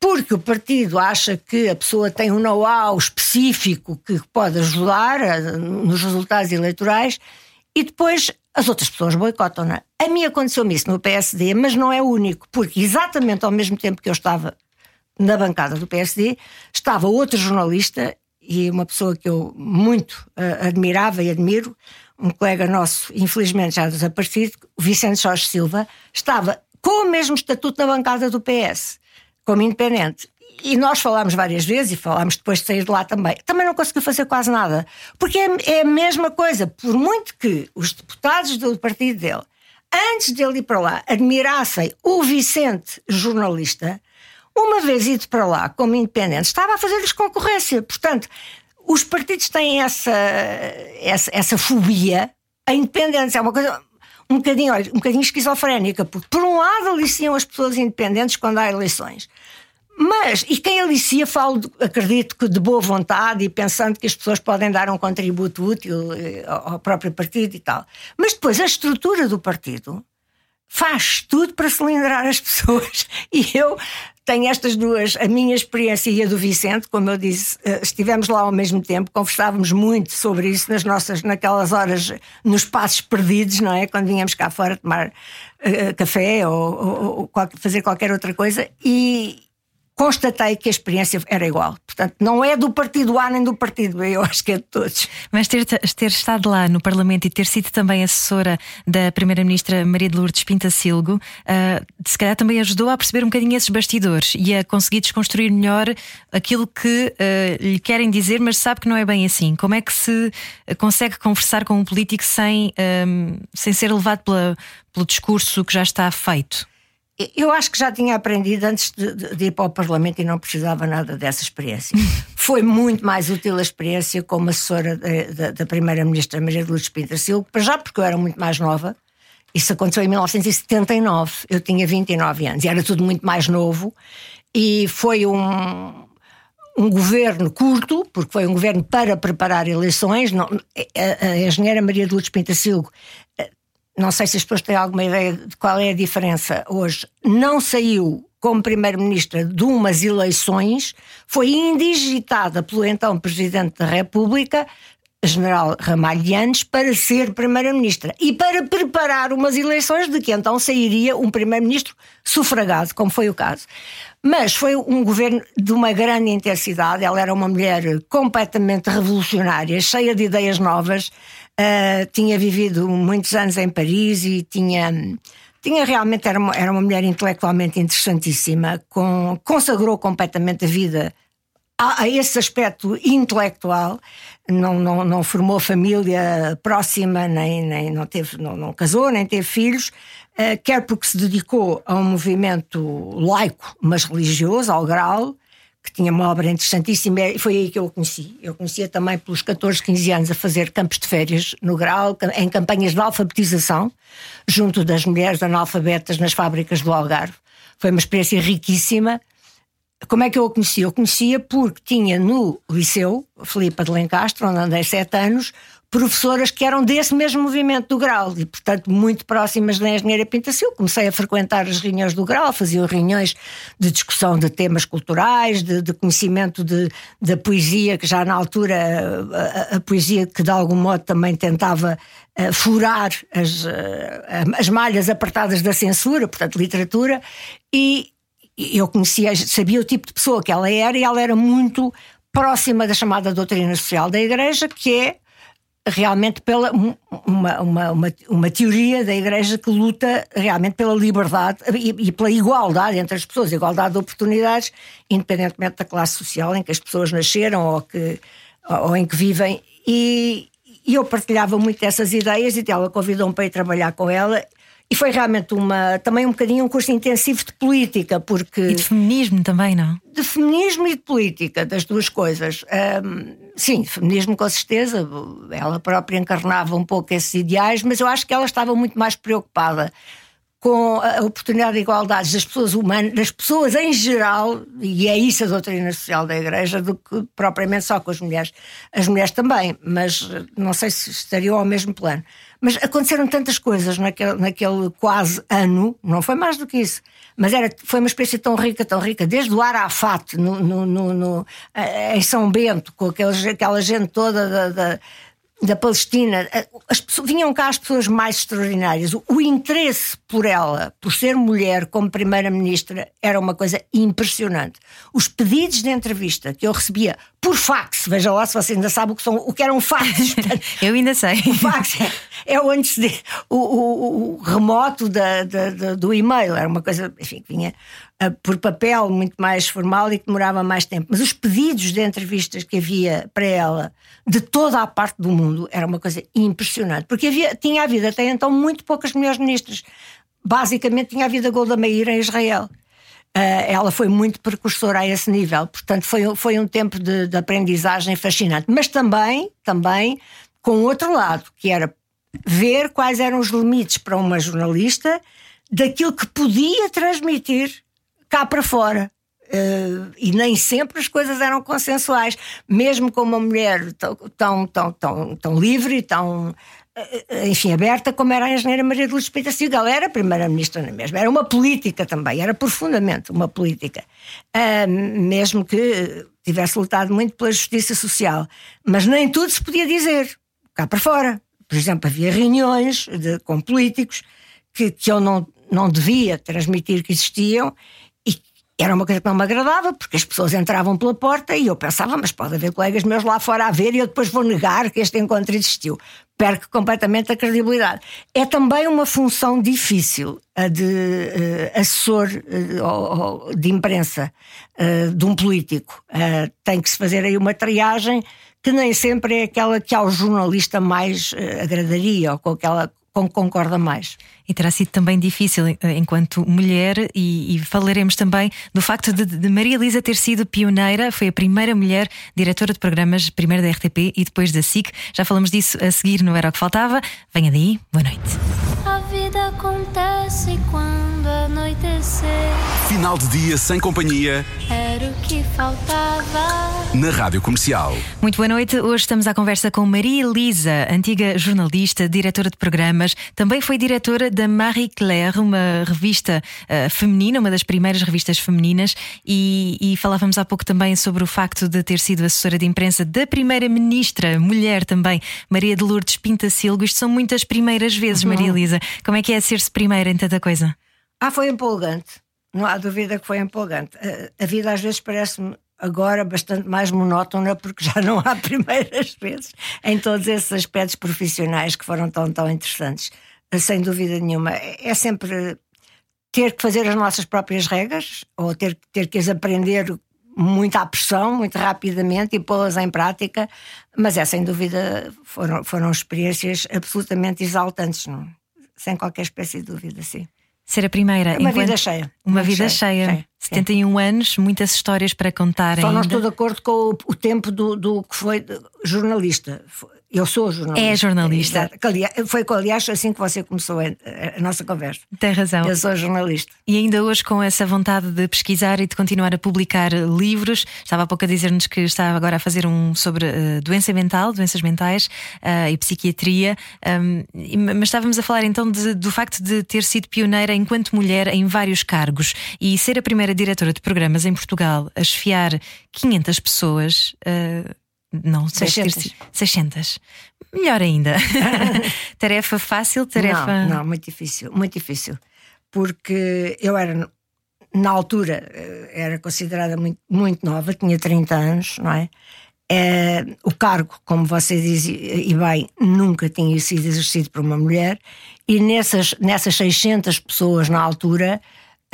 porque o partido acha que a pessoa tem um know-how específico que pode ajudar nos resultados eleitorais, e depois as outras pessoas boicotam. É? A mim aconteceu-me isso no PSD, mas não é único, porque exatamente ao mesmo tempo que eu estava na bancada do PSD, estava outro jornalista e uma pessoa que eu muito uh, admirava e admiro, um colega nosso, infelizmente já desaparecido, Vicente Jorge Silva, estava com o mesmo estatuto na bancada do PS, como independente. E nós falámos várias vezes e falámos depois de sair de lá também. Também não conseguiu fazer quase nada. Porque é, é a mesma coisa. Por muito que os deputados do partido dele, antes dele ir para lá, admirassem o Vicente, jornalista, uma vez ido para lá como independente, estava a fazer-lhes concorrência. Portanto, os partidos têm essa, essa, essa fobia. A independência é uma coisa um bocadinho, olha, um bocadinho esquizofrénica, porque por um lado aliciam as pessoas independentes quando há eleições. Mas, e quem alicia, falo, acredito que de boa vontade e pensando que as pessoas podem dar um contributo útil eh, ao próprio partido e tal. Mas depois a estrutura do partido faz tudo para cilindrar as pessoas. E eu tenho estas duas, a minha experiência e a do Vicente, como eu disse, eh, estivemos lá ao mesmo tempo, conversávamos muito sobre isso nas nossas, naquelas horas, nos passos perdidos, não é? Quando vinhamos cá fora tomar uh, café ou, ou, ou, fazer qualquer outra coisa, e, constatei que a experiência era igual. Portanto, não é do partido A nem do partido B, eu acho que é de todos. Mas ter, ter estado lá no Parlamento e ter sido também assessora da Primeira-Ministra Maria de Lourdes Pintacilgo, uh, se calhar também ajudou a perceber um bocadinho esses bastidores e a conseguir desconstruir melhor aquilo que uh, lhe querem dizer, mas sabe que não é bem assim. Como é que se consegue conversar com um político sem, um, ah, sem ser levado pela, pelo discurso que já está feito? Eu acho que já tinha aprendido antes de, de, de, ir para o Parlamento e não precisava nada dessa experiência. Foi muito mais útil a experiência como assessora da Primeira-Ministra Maria de Lourdes Pinto Silva, para já porque eu era muito mais nova. Isso aconteceu em 1979, eu tinha 29 anos e era tudo muito mais novo. E foi um, um governo curto, porque foi um governo para preparar eleições. Não, a, a engenheira Maria de Lourdes Pintacilgo não sei se as pessoas têm alguma ideia de qual é a diferença hoje, não saiu como Primeiro-Ministra de umas eleições, foi indigitada pelo então Presidente da República, General Ramalhianes, para ser Primeira-Ministra e para preparar umas eleições de que então sairia um Primeiro-Ministro sufragado, como foi o caso. Mas foi um governo de uma grande intensidade, ela era uma mulher completamente revolucionária, cheia de ideias novas Uh, tinha vivido muitos anos em Paris e tinha, tinha realmente era uma, era uma mulher intelectualmente interessantíssima, com, consagrou completamente a vida a, a esse aspecto intelectual. Não, não, não formou família próxima, nem, nem não, teve, não, não casou, nem teve filhos, uh, quer porque se dedicou a um movimento laico, mas religioso, ao grau, que tinha uma obra interessantíssima e foi aí que eu o conheci. Eu conhecia também pelos 14, 15 anos a fazer campos de férias no Grau, em campanhas de alfabetização, junto das mulheres analfabetas nas fábricas do Algarve. Foi uma experiência riquíssima. Como é que eu o conhecia? Eu conhecia porque tinha no liceu, Filipa de Lencastre, onde andei sete anos, professoras que eram desse mesmo movimento do Grau e, portanto, muito próximas da engenharia Pintacil. Comecei a frequentar as reuniões do Grau, fazia reuniões de discussão de temas culturais, de, de conhecimento de, da poesia, que já na altura a, a, poesia que de algum modo também tentava uh, furar as, uh, as malhas apertadas da censura, portanto, literatura, e eu conhecia, sabia o tipo de pessoa que ela era e ela era muito próxima da chamada doutrina social da Igreja, que é realmente pela uma, uma, uma, uma, teoria da Igreja que luta realmente pela liberdade e, e, pela igualdade entre as pessoas, igualdade de oportunidades, independentemente da classe social em que as pessoas nasceram ou, que, ou em que vivem. E, e eu partilhava muito dessas ideias e ela convidou-me para ir trabalhar com ela e foi realmente uma, também um bocadinho um curso intensivo de política, porque. E de feminismo também, não? De feminismo e de política, das duas coisas. Um, sim, feminismo com certeza. Ela própria encarnava um pouco esses ideais, mas eu acho que ela estava muito mais preocupada com a oportunidade de igualdade das pessoas humanas, das pessoas em geral, e é isso a doutrina social da Igreja, do que propriamente só com as mulheres. As mulheres também, mas não sei se estariam ao mesmo plano. Mas aconteceram tantas coisas naquele, naquele quase ano, não foi mais do que isso, mas era, foi uma experiência tão rica, tão rica, desde o Arafat no, no, no, no em São Bento, com aqueles, aquela gente toda da, da da Palestina, as pessoas, vinham cá as pessoas mais extraordinárias. O, o interesse por ela, por ser mulher como primeira-ministra, era uma coisa impressionante. Os pedidos de entrevista que eu recebia por fax, veja lá se você ainda sabe o que, são, o que eram fax. eu ainda sei. O fax é, é o antes de, o, o, o remoto da, da, da, do e-mail, era uma coisa, enfim, que vinha por papel muito mais formal e que demorava mais tempo. Mas os pedidos de entrevistas que havia para ela de toda a parte do mundo era uma coisa impressionante, porque havia, tinha havido até então muito poucas mulheres ministras. Basicamente tinha havido a Golda Meir em Israel. Uh, ela foi muito precursora a esse nível, portanto foi, foi um tempo de, de aprendizagem fascinante, mas também, também com outro lado, que era ver quais eram os limites para uma jornalista daquilo que podia transmitir cá para fora. Uh, e nem sempre as coisas eram consensuais, mesmo com uma mulher tão, tão, tão, tão, tão livre, tão uh, enfim, aberta, como era a engenheira Maria de Luz Espírito Ela era primeira-ministra na mesma, era uma política também, era profundamente uma política, uh, mesmo que tivesse lutado muito pela justiça social. Mas nem tudo se podia dizer cá para fora. Por exemplo, havia reuniões de, com políticos que, que eu não, não devia transmitir que existiam era uma coisa que não me agradava, porque as pessoas entravam pela porta e eu pensava, mas pode haver colegas meus lá fora a ver e eu depois vou negar que este encontro existiu. Perco completamente a credibilidade. É também uma função difícil a de uh, assessor uh, de imprensa uh, de um político. tem que se fazer aí uma triagem que nem sempre é aquela que ao jornalista mais agradaria ou com aquela concorda mais. E terá sido também difícil eh, enquanto mulher, e, e falaremos também do facto de, de, Maria Elisa ter sido pioneira, foi a primeira mulher diretora de programas, primeiro da RTP e depois da SIC. Já falamos disso a seguir no Era o que Faltava. Venha daí, boa noite. A vida acontece quando anoitecer. Final de dia sem companhia. Era o que faltava. Na Rádio Comercial. Muito boa noite. Hoje estamos à conversa com Maria Elisa, antiga jornalista, diretora de programas. Também foi diretora da Marie Claire, uma revista uh, feminina, uma das primeiras revistas femininas. E, e, falávamos há pouco também sobre o facto de ter sido assessora de imprensa da primeira ministra, mulher também, Maria de Lourdes Pintacilgo. Isto são muitas primeiras vezes, uhum. Maria Elisa. Como é que é ser-se primeira em tanta coisa? Ah, foi empolgante. Não há dúvida que foi empolgante. A, a vida às vezes parece-me agora bastante mais monótona porque já não há primeiras vezes em todos esses aspectos profissionais que foram tão, tão interessantes. Sem dúvida nenhuma. É sempre ter que fazer as nossas próprias regras ou ter, ter que as aprender muito à pressão, muito rapidamente e pô-las em prática, mas é sem dúvida foram, foram experiências absolutamente exaltantes, não? sem qualquer espécie de dúvida, sim. Ser a primeira. Uma enquanto... vida cheia. Uma vida cheia. cheia. 71 sim. anos, muitas histórias para contar Só ainda. não estou de acordo com o, o tempo do, do que foi jornalista. Eu sou jornalista. É jornalista. Foi, aliás, assim que você começou a, a, nossa conversa. Tem razão. Eu sou jornalista. E ainda hoje, com essa vontade de pesquisar e de continuar a publicar livros, estava há pouco a dizer-nos que está agora a fazer um sobre uh, doença mental, doenças mentais uh, e psiquiatria. Um, mas estávamos a falar então de, do facto de ter sido pioneira enquanto mulher em vários cargos e ser a primeira diretora de programas em Portugal a chefiar 500 pessoas. Uh, não, 600. 600. Melhor ainda. tarefa fácil, tarefa. Não, não, muito difícil, muito difícil. Porque eu era, na altura, eh, era considerada muito, muito nova, tinha 30 anos, não é? é o cargo, como você diz e bem, nunca tinha sido exercido por uma mulher, e nessas, nessas 600 pessoas na altura,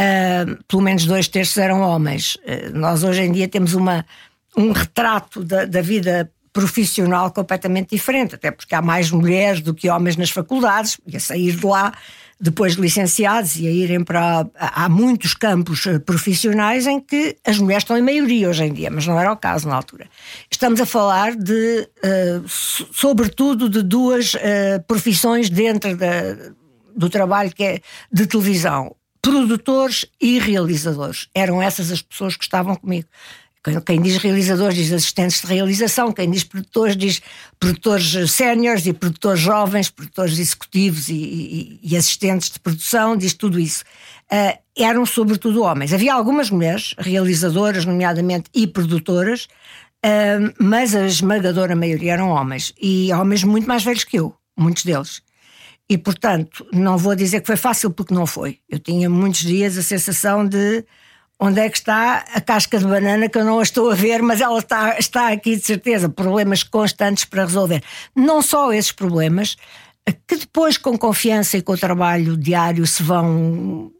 uh, pelo menos dois terços eram homens. Uh, nós hoje em dia temos uma um retrato da, da vida profissional completamente diferente, até porque há mais mulheres do que homens nas faculdades, e a sair de lá depois de licenciados e a irem para. Há muitos campos eh, profissionais em que as mulheres estão em maioria hoje em dia, mas não era o caso na altura. Estamos a falar de, uh, sobretudo, de duas uh, profissões dentro da, do trabalho que é de televisão: produtores e realizadores. Eram essas as pessoas que estavam comigo. Quem diz realizadores diz assistentes de realização, quem diz produtores diz produtores séniores e produtores jovens, produtores executivos e, e, e, assistentes de produção, diz tudo isso. Uh, eram sobretudo homens. Havia algumas mulheres realizadoras, nomeadamente, e produtoras, Uh, mas a esmagadora maioria eram homens e homens muito mais velhos que eu, muitos deles. E portanto, não vou dizer que foi fácil porque não foi. Eu tinha muitos dias a sensação de onde é que está a casca de banana que eu não a estou a ver, mas ela está, está aqui de certeza. Problemas constantes para resolver. Não só esses problemas, que depois, com confiança e com o trabalho diário, se vão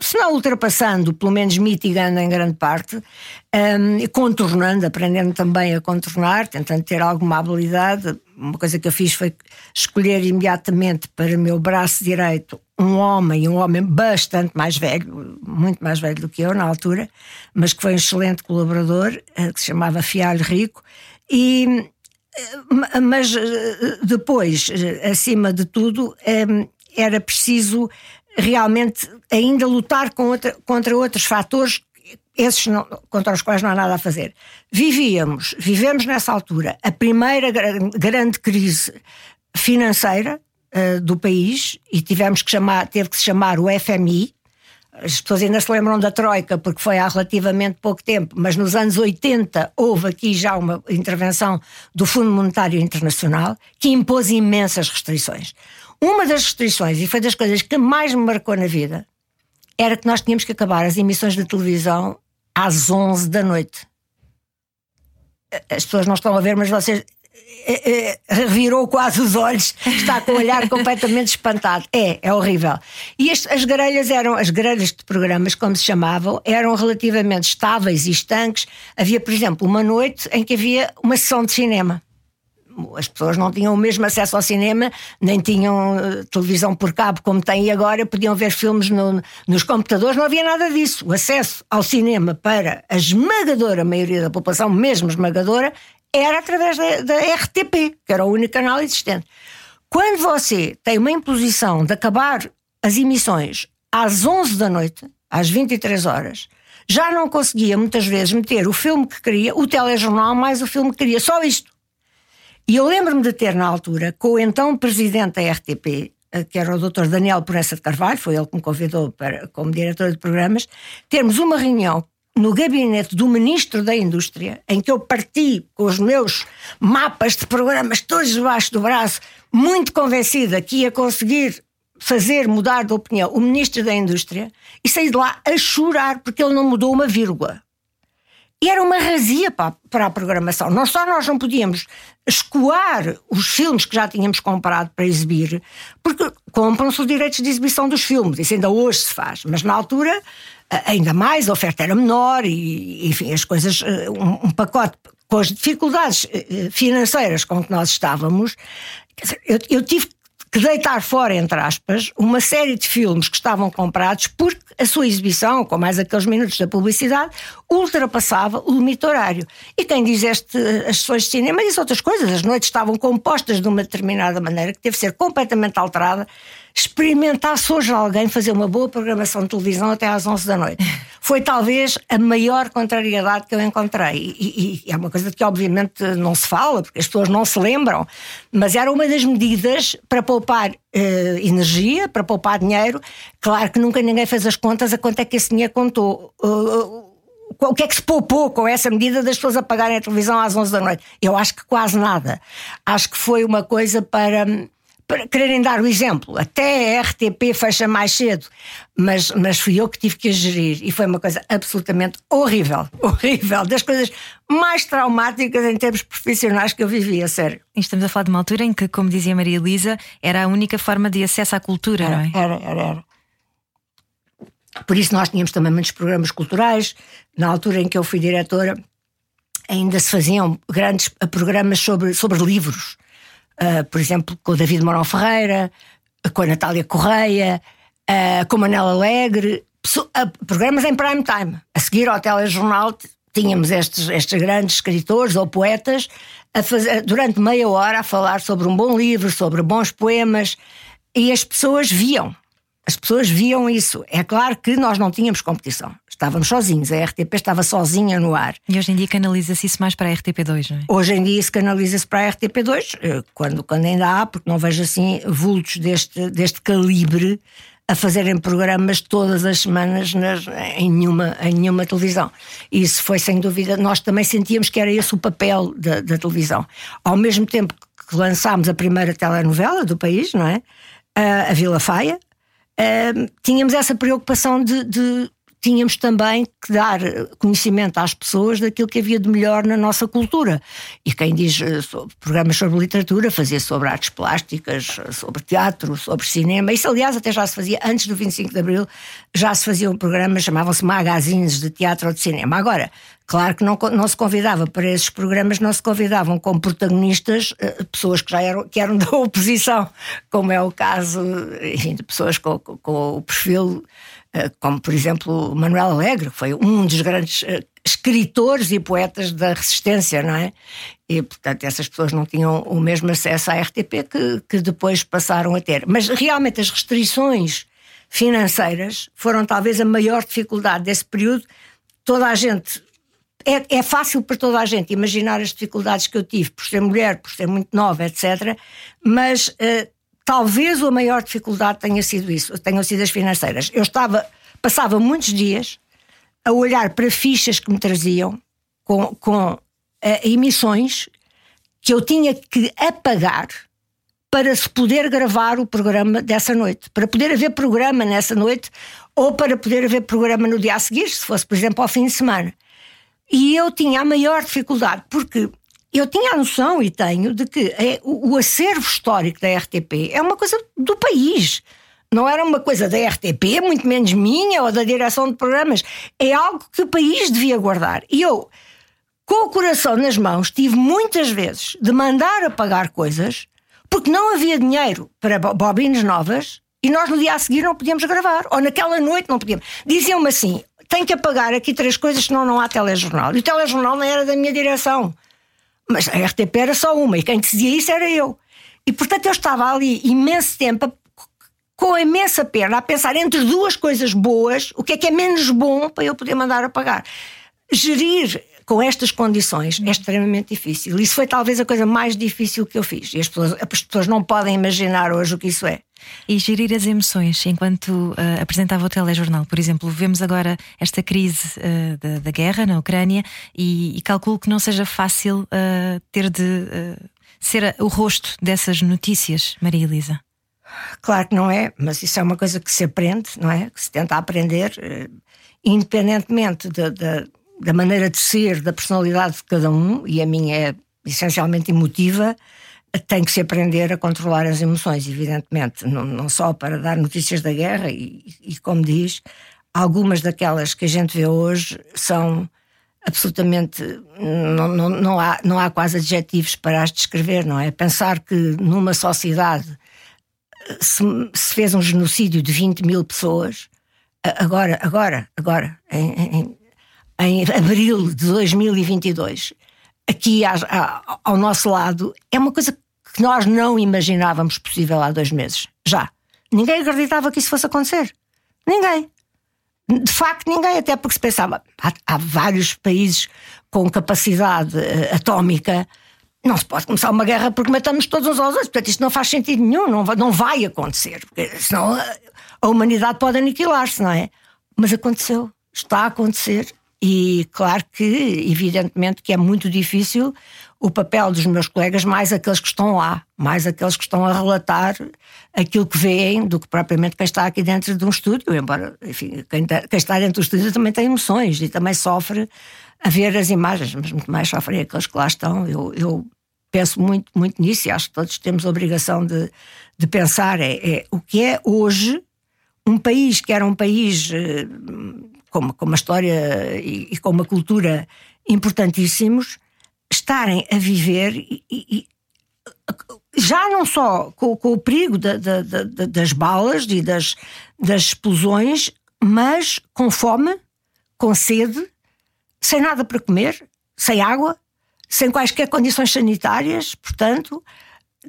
se não ultrapassando, pelo menos mitigando em grande parte, um, contornando, aprendendo também a contornar, tentando ter alguma habilidade. Uma coisa que eu fiz foi escolher imediatamente para o meu braço direito um homem, um homem bastante mais velho, muito mais velho do que eu na altura, mas que foi um excelente colaborador, eh, que se chamava Fialho Rico, e eh, mas eh, depois, acima de tudo, era preciso realmente ainda lutar contra, outros fatores, esses não, contra os quais não há nada a fazer. Vivíamos, vivemos nessa altura a primeira grande crise financeira uh, do país e tivemos que chamar, teve que se chamar o FMI. As pessoas ainda se lembram da Troika porque foi há relativamente pouco tempo, mas nos anos 80 houve aqui já uma intervenção do Fundo Monetário Internacional que impôs imensas restrições. Uma das restrições, e foi das coisas que mais me marcou na vida, era que nós tínhamos que acabar as emissões de televisão às 11 da noite. As pessoas não estão a ver, mas vocês revirou quase os olhos, está com o olhar completamente espantado. É, é horrível. E este, as grelhas eram, as grelhas de programas, como se chamavam, eram relativamente estáveis e estanques. Havia, por exemplo, uma noite em que havia uma sessão de cinema as pessoas não tinham o mesmo acesso ao cinema, nem tinham uh, televisão por cabo como têm agora, podiam ver filmes no, nos computadores, não havia nada disso. O acesso ao cinema para a esmagadora maioria da população, mesmo esmagadora, era através da, da RTP, que era o único canal existente. Quando você tem uma imposição de acabar as emissões às 11 da noite, às 23 horas, já não conseguia muitas vezes meter o filme que queria, o telejornal mais o filme que queria, só isto. E eu lembro-me de ter na altura, com o então presidente da RTP, eh, que era o Dr. Daniel Poressa de Carvalho, foi ele que me convidou para, como diretor de programas, termos uma reunião no gabinete do Ministro da Indústria, em que eu parti com os meus mapas de programas todos debaixo do braço, muito convencida que ia conseguir fazer mudar de opinião o Ministro da Indústria, e saí de lá a chorar porque ele não mudou uma vírgula. E era uma razia para, a programação. Não só nós não podíamos escoar os filmes que já tínhamos comprado para exibir, porque compram-se os direitos de exibição dos filmes. Isso ainda hoje se faz. Mas na altura, ainda mais, a oferta era menor e, enfim, as coisas, eh, um, um pacote com as dificuldades eh, eh, financeiras com que nós estávamos. Eu, eu tive que deitar fora, entre aspas, uma série de filmes que estavam comprados porque a sua exibição, com mais aqueles minutos da publicidade, ultrapassava o limite horário. E quem diz este, as sessões de cinema diz outras coisas. As noites estavam compostas de uma determinada maneira que teve que ser completamente alterada experimentasse hoje alguém fazer uma boa programação de televisão até às 11 da noite. Foi talvez a maior contrariedade que eu encontrei. E, e, é uma coisa que obviamente não se fala, porque as pessoas não se lembram, mas era uma das medidas para poupar eh, energia, para poupar dinheiro. Claro que nunca ninguém fez as contas a quanto é que esse dinheiro contou. Uh, o que é que se poupou com essa medida das pessoas apagarem a televisão às 11 da noite? Eu acho que quase nada. Acho que foi uma coisa para para quererem dar o exemplo. Até a RTP fecha mais cedo, mas, mas fui eu que tive que a gerir e foi uma coisa absolutamente horrível, horrível, das coisas mais traumáticas em termos profissionais que eu vivi, a sério. Estamos a falar de uma altura em que, como dizia Maria Elisa, era a única forma de acesso à cultura, era, não é? Era, era, era. Por isso nós tínhamos também muitos programas culturais. Na altura em que eu fui diretora, ainda se faziam grandes programas sobre, sobre livros uh, por exemplo, com o David Morão Ferreira, com a Natália Correia, uh, com a Manela Alegre, uh, programas em prime time. A seguir ao telejornal tínhamos estes, estes grandes escritores ou poetas a fazer, durante meia hora a falar sobre um bom livro, sobre bons poemas, e as pessoas viam. As pessoas viam isso. É claro que nós não tínhamos competição. Estávamos sozinhos. A RTP estava sozinha no ar. E hoje em dia canaliza-se isso mais para a RTP2, não é? Hoje em dia isso canaliza-se para a RTP2, eh, quando, quando ainda há, porque não vejo assim vultos deste, deste calibre a fazerem programas todas as semanas nas, em, nenhuma, em nenhuma televisão. Isso foi sem dúvida, nós também sentíamos que era esse o papel da, da televisão. Ao mesmo tempo que lançámos a primeira telenovela do país, não é? a Vila Faia, tínhamos essa preocupação de, de tínhamos também que dar conhecimento às pessoas daquilo que havia de melhor na nossa cultura. E quem diz eh, sobre programas sobre literatura, fazia sobre artes plásticas, sobre teatro, sobre cinema. Isso, aliás, até já se fazia antes do 25 de Abril, já se faziam programas, chamavam-se magazines de teatro ou de cinema. Agora, Claro que não, não se convidava para esses programas, não se convidavam como protagonistas pessoas que já eram, que eram da oposição, como é o caso enfim, de pessoas com, com, com o perfil eh, como por exemplo Manuel Alegre, que foi um dos grandes eh, escritores e poetas da resistência, não é? E, portanto, essas pessoas não tinham o mesmo acesso à RTP que, que depois passaram a ter. Mas realmente as restrições financeiras foram talvez a maior dificuldade desse período. Toda a gente. É, é fácil para toda a gente imaginar as dificuldades que eu tive por ser mulher, por ser muito nova, etc. Mas uh, talvez a maior dificuldade tenha sido isso, tenham sido as financeiras. Eu estava, passava muitos dias a olhar para fichas que me traziam com, com uh, emissões que eu tinha que apagar para se poder gravar o programa dessa noite, para poder haver programa nessa noite ou para poder haver programa no dia a seguir, se fosse, por exemplo, ao fim de semana. E eu tinha a maior dificuldade, porque eu tinha a noção e tenho de que é, o, o acervo histórico da RTP é uma coisa do país. Não era uma coisa da RTP, muito menos minha ou da direção de programas. É algo que o país devia guardar. E eu, com o coração nas mãos, tive muitas vezes de mandar apagar coisas porque não havia dinheiro para bobinas novas e nós no dia a seguir não podíamos gravar. Ou naquela noite não podíamos. Diziam-me assim: tem que apagar aqui três coisas, senão não há telejornal. E o telejornal não era da minha direção. Mas a RTP era só uma e quem dizia isso era eu. E portanto eu estava ali imenso tempo, com imensa pena, a pensar entre duas coisas boas, o que é que é menos bom para eu poder mandar apagar. Gerir com estas condições é extremamente difícil. Isso foi talvez a coisa mais difícil que eu fiz. E as pessoas, as pessoas não podem imaginar hoje o que isso é. E gerir as emoções enquanto uh, apresentava o telejornal, por exemplo, vemos agora esta crise uh, da, da, guerra na Ucrânia e, e, calculo que não seja fácil uh, ter de ser o rosto dessas notícias, Maria Elisa. Claro que não é, mas isso é uma coisa que se aprende, não é? Que se tenta aprender, independentemente da, da, da maneira de ser, da personalidade de cada um, e a minha é essencialmente emotiva tem que se aprender a controlar as emoções, evidentemente, não, não só para dar notícias da guerra, e, e, como diz, algumas daquelas que a gente vê hoje são absolutamente. Não, não, não, há, não há quase adjetivos para as descrever, não é? Pensar que numa sociedade se, se fez um genocídio de 20 mil pessoas, agora, agora, agora, em, em, em abril de 2022 aqui ao nosso lado é uma coisa que nós não imaginávamos possível há dois meses. Já. Ninguém acreditava que isso fosse acontecer. Ninguém. De facto, ninguém, até porque se pensava, há, há vários países com capacidade uh, atómica, não se pode começar uma guerra porque matamos todos uns aos outros. Portanto, isto não faz sentido nenhum, não vai, não vai acontecer, porque senão a, a humanidade pode aniquilar-se, não é? Mas aconteceu, está a acontecer e claro que, evidentemente, que é muito difícil o papel dos meus colegas, mais aqueles que estão lá, mais aqueles que estão a relatar aquilo que veem, do que propriamente quem está aqui dentro de um estúdio. Embora, enfim, quem, quem está dentro do estúdio também tem emoções e também sofre a ver as imagens, mas muito mais sofrem aqueles que lá estão. Eu, eu penso muito, muito nisso e acho que todos temos a obrigação de, de pensar é, é o que é hoje um país que era um país eh, com, com uma história e, e, com uma cultura importantíssimos, estarem a viver e, e, já não só com, com o perigo da, da, da, das balas e das, das explosões, mas com fome, com sede, sem nada para comer, sem água, sem quaisquer condições sanitárias, portanto,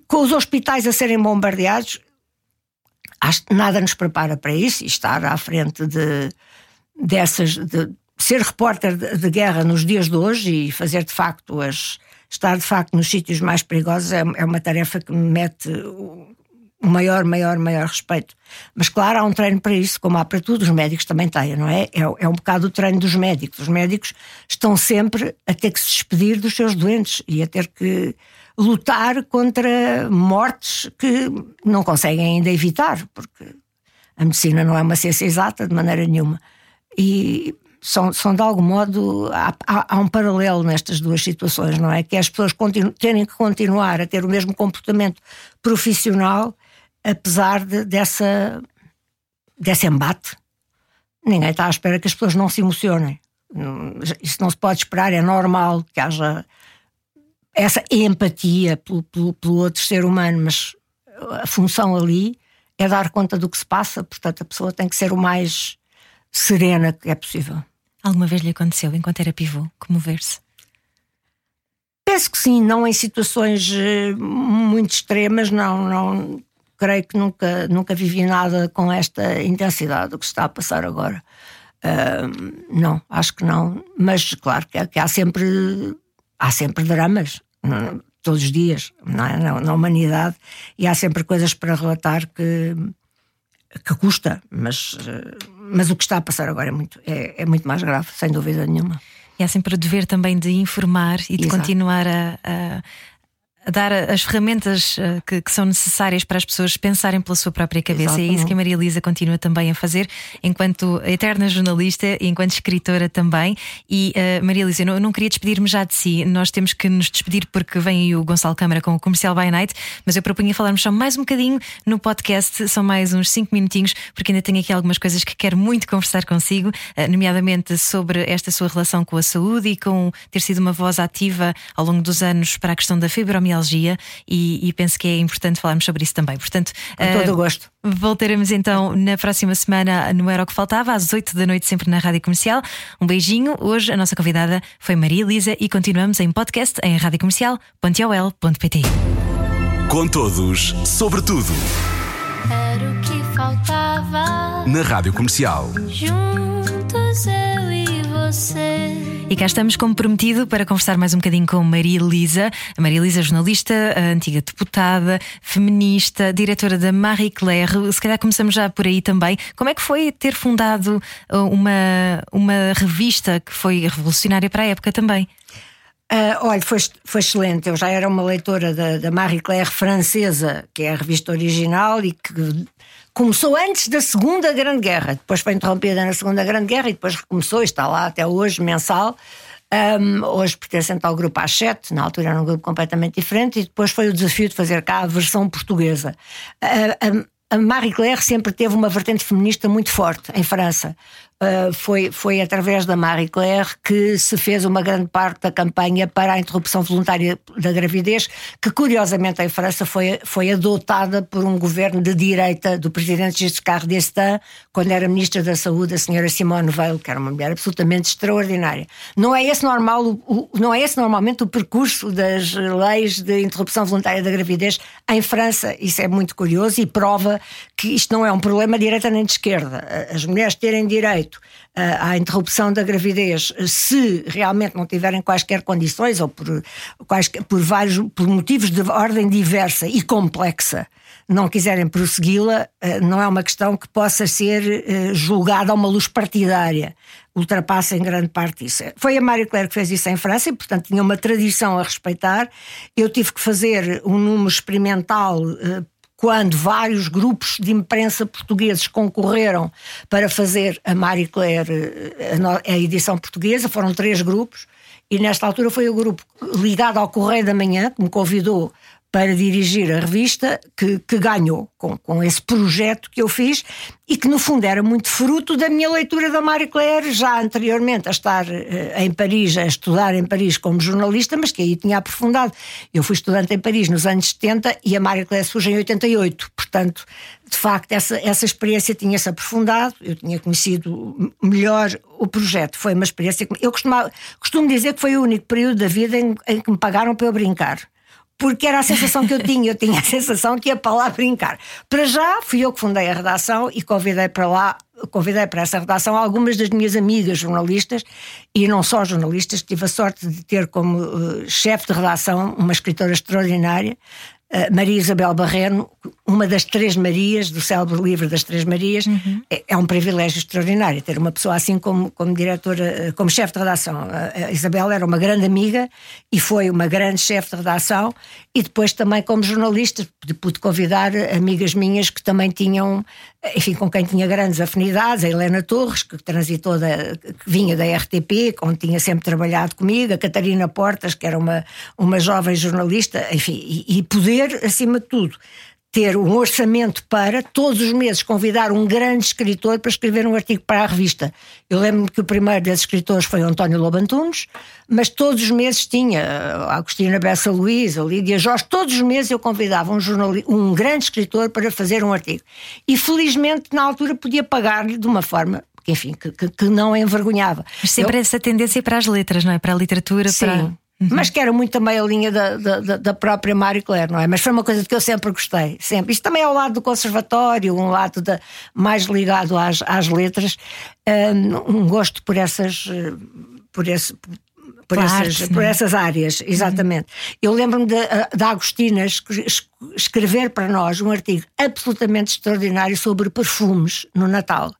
com os hospitais a serem bombardeados. Nada nos prepara para isso e estar à frente de, dessas, de ser repórter de, guerra nos dias de hoje e fazer de facto as. estar de facto nos sítios mais perigosos é, é uma tarefa que me mete o maior, maior, maior respeito. Mas claro, há um treino para isso, como há para tudo, os médicos também têm, não é? É, é um bocado o treino dos médicos. Os médicos estão sempre a ter que se despedir dos seus doentes e a ter que lutar contra mortes que não conseguem ainda evitar, porque a medicina não é uma ciência exata de maneira nenhuma. E são, são de algum modo. Há, há, há, um paralelo nestas duas situações, não é? Que as pessoas terem que continuar a ter o mesmo comportamento profissional, apesar de, dessa, desse embate. Ninguém está à espera que as pessoas não se emocionem. Isso não se pode esperar, é normal que haja essa empatia pelo, pelo, pelo outro ser humano, mas a função ali é dar conta do que se passa, portanto a pessoa tem que ser o mais serena que é possível. Alguma vez lhe aconteceu, enquanto era pivô, comover-se? Penso que sim, não em situações eh, muito extremas, não, não creio que nunca, nunca vivi nada com esta intensidade do que se está a passar agora. Uh, não, acho que não. Mas claro que, que há sempre há sempre dramas. Todos os dias não é? na, na, humanidade e há sempre coisas para relatar que, que custa, mas, mas o que está a passar agora é muito, é, é muito mais grave, sem dúvida nenhuma. E há sempre o dever também de informar e de Exato. continuar a, a a dar as ferramentas eh, que, que, são necessárias para as pessoas pensarem pela sua própria cabeça. Exatamente. É isso que a Maria Elisa continua também a fazer, enquanto eterna jornalista e enquanto escritora também. E uh, Maria Elisa, eu não, eu não queria despedir-me já de si. Nós temos que nos despedir porque vem aí o Gonçalo Câmara com o Comercial by Night, mas eu propunha falarmos só mais um bocadinho no podcast, são mais uns 5 minutinhos, porque ainda tenho aqui algumas coisas que quero muito conversar consigo, uh, nomeadamente sobre esta sua relação com a saúde e com ter sido uma voz ativa ao longo dos anos para a questão da fibromialgia fibromialgia e, e, penso que é importante falarmos sobre isso também. Portanto, com uh, todo o gosto. Voltaremos então na próxima semana no Era o que Faltava, às 8 da noite, sempre na Rádio Comercial. Um beijinho. Hoje a nossa convidada foi Maria Elisa e continuamos em podcast em radiocomercial.ol.pt. Com todos, sobre tudo. Era o que faltava. Na Rádio Comercial. Juntos eu e você. E cá estamos, como prometido, para conversar mais um bocadinho com Maria Elisa. A Maria Elisa, jornalista, antiga deputada, feminista, diretora da Marie Claire. Se calhar começamos já por aí também. Como é que foi ter fundado uh, uma, uma revista que foi revolucionária para a época também? Uh, olha, foi, foi excelente. Eu já era uma leitora da, da Marie Claire francesa, que é a revista original e que começou antes da Segunda Grande Guerra, depois foi interrompida na Segunda Grande Guerra e depois recomeçou e está lá até hoje, mensal. Um, hoje pertencente ao grupo A7, na altura era um grupo completamente diferente, e depois foi o desafio de fazer cá a versão portuguesa. Uh, a Marie Claire sempre teve uma vertente feminista muito forte em França. Uh, foi, foi através da Marie Claire que se fez uma grande parte da campanha para a interrupção voluntária da gravidez, que curiosamente em França foi, foi adotada por um governo de direita do presidente Giscard d'Estaing, quando era ministra da Saúde, a senhora Simone Veil, que era uma mulher absolutamente extraordinária. Não é esse, normal, o, não é esse normalmente o percurso das leis de interrupção voluntária da gravidez em França. Isso é muito curioso e prova que isto não é um problema de direita nem de esquerda. As mulheres terem direito à interrupção da gravidez, se realmente não tiverem quaisquer condições ou por, quaisquer, por vários por motivos de ordem diversa e complexa, não quiserem prossegui-la, eh, não é uma questão que possa ser eh, julgada a uma luz partidária. Ultrapassa em grande parte isso. Foi a Marie Claire que fez isso em França e, portanto, tinha uma tradição a respeitar. Eu tive que fazer um número experimental eh, quando vários grupos de imprensa portugueses concorreram para fazer a Marie Claire, eh, a edição portuguesa, foram três grupos, e nesta altura foi o grupo ligado ao Correio da Manhã que me convidou para dirigir a revista, que, que ganhou com, com esse projeto que eu fiz e que, no fundo, era muito fruto da minha leitura da Marie Claire, já anteriormente a estar uh, em Paris, a estudar em Paris como jornalista, mas que aí tinha aprofundado. Eu fui estudante em Paris nos anos 70 e a Marie Claire surge em 88, portanto, de facto, essa, essa experiência tinha-se aprofundado, eu tinha conhecido melhor o projeto. Foi uma experiência que. Eu costumo, costumo dizer que foi o único período da vida em, em que me pagaram para eu brincar porque era a sensação que eu tinha. Eu tinha a sensação que ia para lá brincar. Para já, fui eu que fundei a redação e convidei para lá, convidei para essa redação algumas das minhas amigas jornalistas e não só jornalistas. Tive a sorte de ter como uh, chefe de redação uma escritora extraordinária, uh, Maria Isabel Barreno, uma das Três Marias, do célebre livro das Três Marias, uhum. é, é, um privilégio extraordinário ter uma pessoa assim como, como diretora, como chefe de redação. A, Isabel era uma grande amiga e foi uma grande chefe de redação, e depois também como jornalista pude convidar amigas minhas que também tinham, enfim, com quem tinha grandes afinidades, a Helena Torres, que transitou da, que vinha da RTP, onde tinha sempre trabalhado comigo, a Catarina Portas, que era uma, uma jovem jornalista, enfim, e, e poder, acima de tudo, ter um orçamento para todos os meses convidar um grande escritor para escrever um artigo para a revista. Eu lembro-me que o primeiro desses escritores foi António Lobantunes, mas todos os meses tinha a Agostina Bessa Luís, a Lídia Jorge, todos os meses eu convidava um, um grande escritor para fazer um artigo. E felizmente na altura podia pagar-lhe de uma forma enfim, que, que, que, não envergonhava. Mas sempre eu... essa tendência para as letras, não é? Para a literatura, Sim. para. Uhum. Mas que era muito também a linha da, da, da própria Marie Claire, não é? Mas foi uma coisa de que eu sempre gostei, sempre. Isto também é o lado do conservatório, um lado de, mais ligado às, às letras, um, gosto por essas. por esse, por, essas, por é? essas áreas, exatamente. Uhum. Eu lembro-me da Agostina escrever para nós um artigo absolutamente extraordinário sobre perfumes no Natal.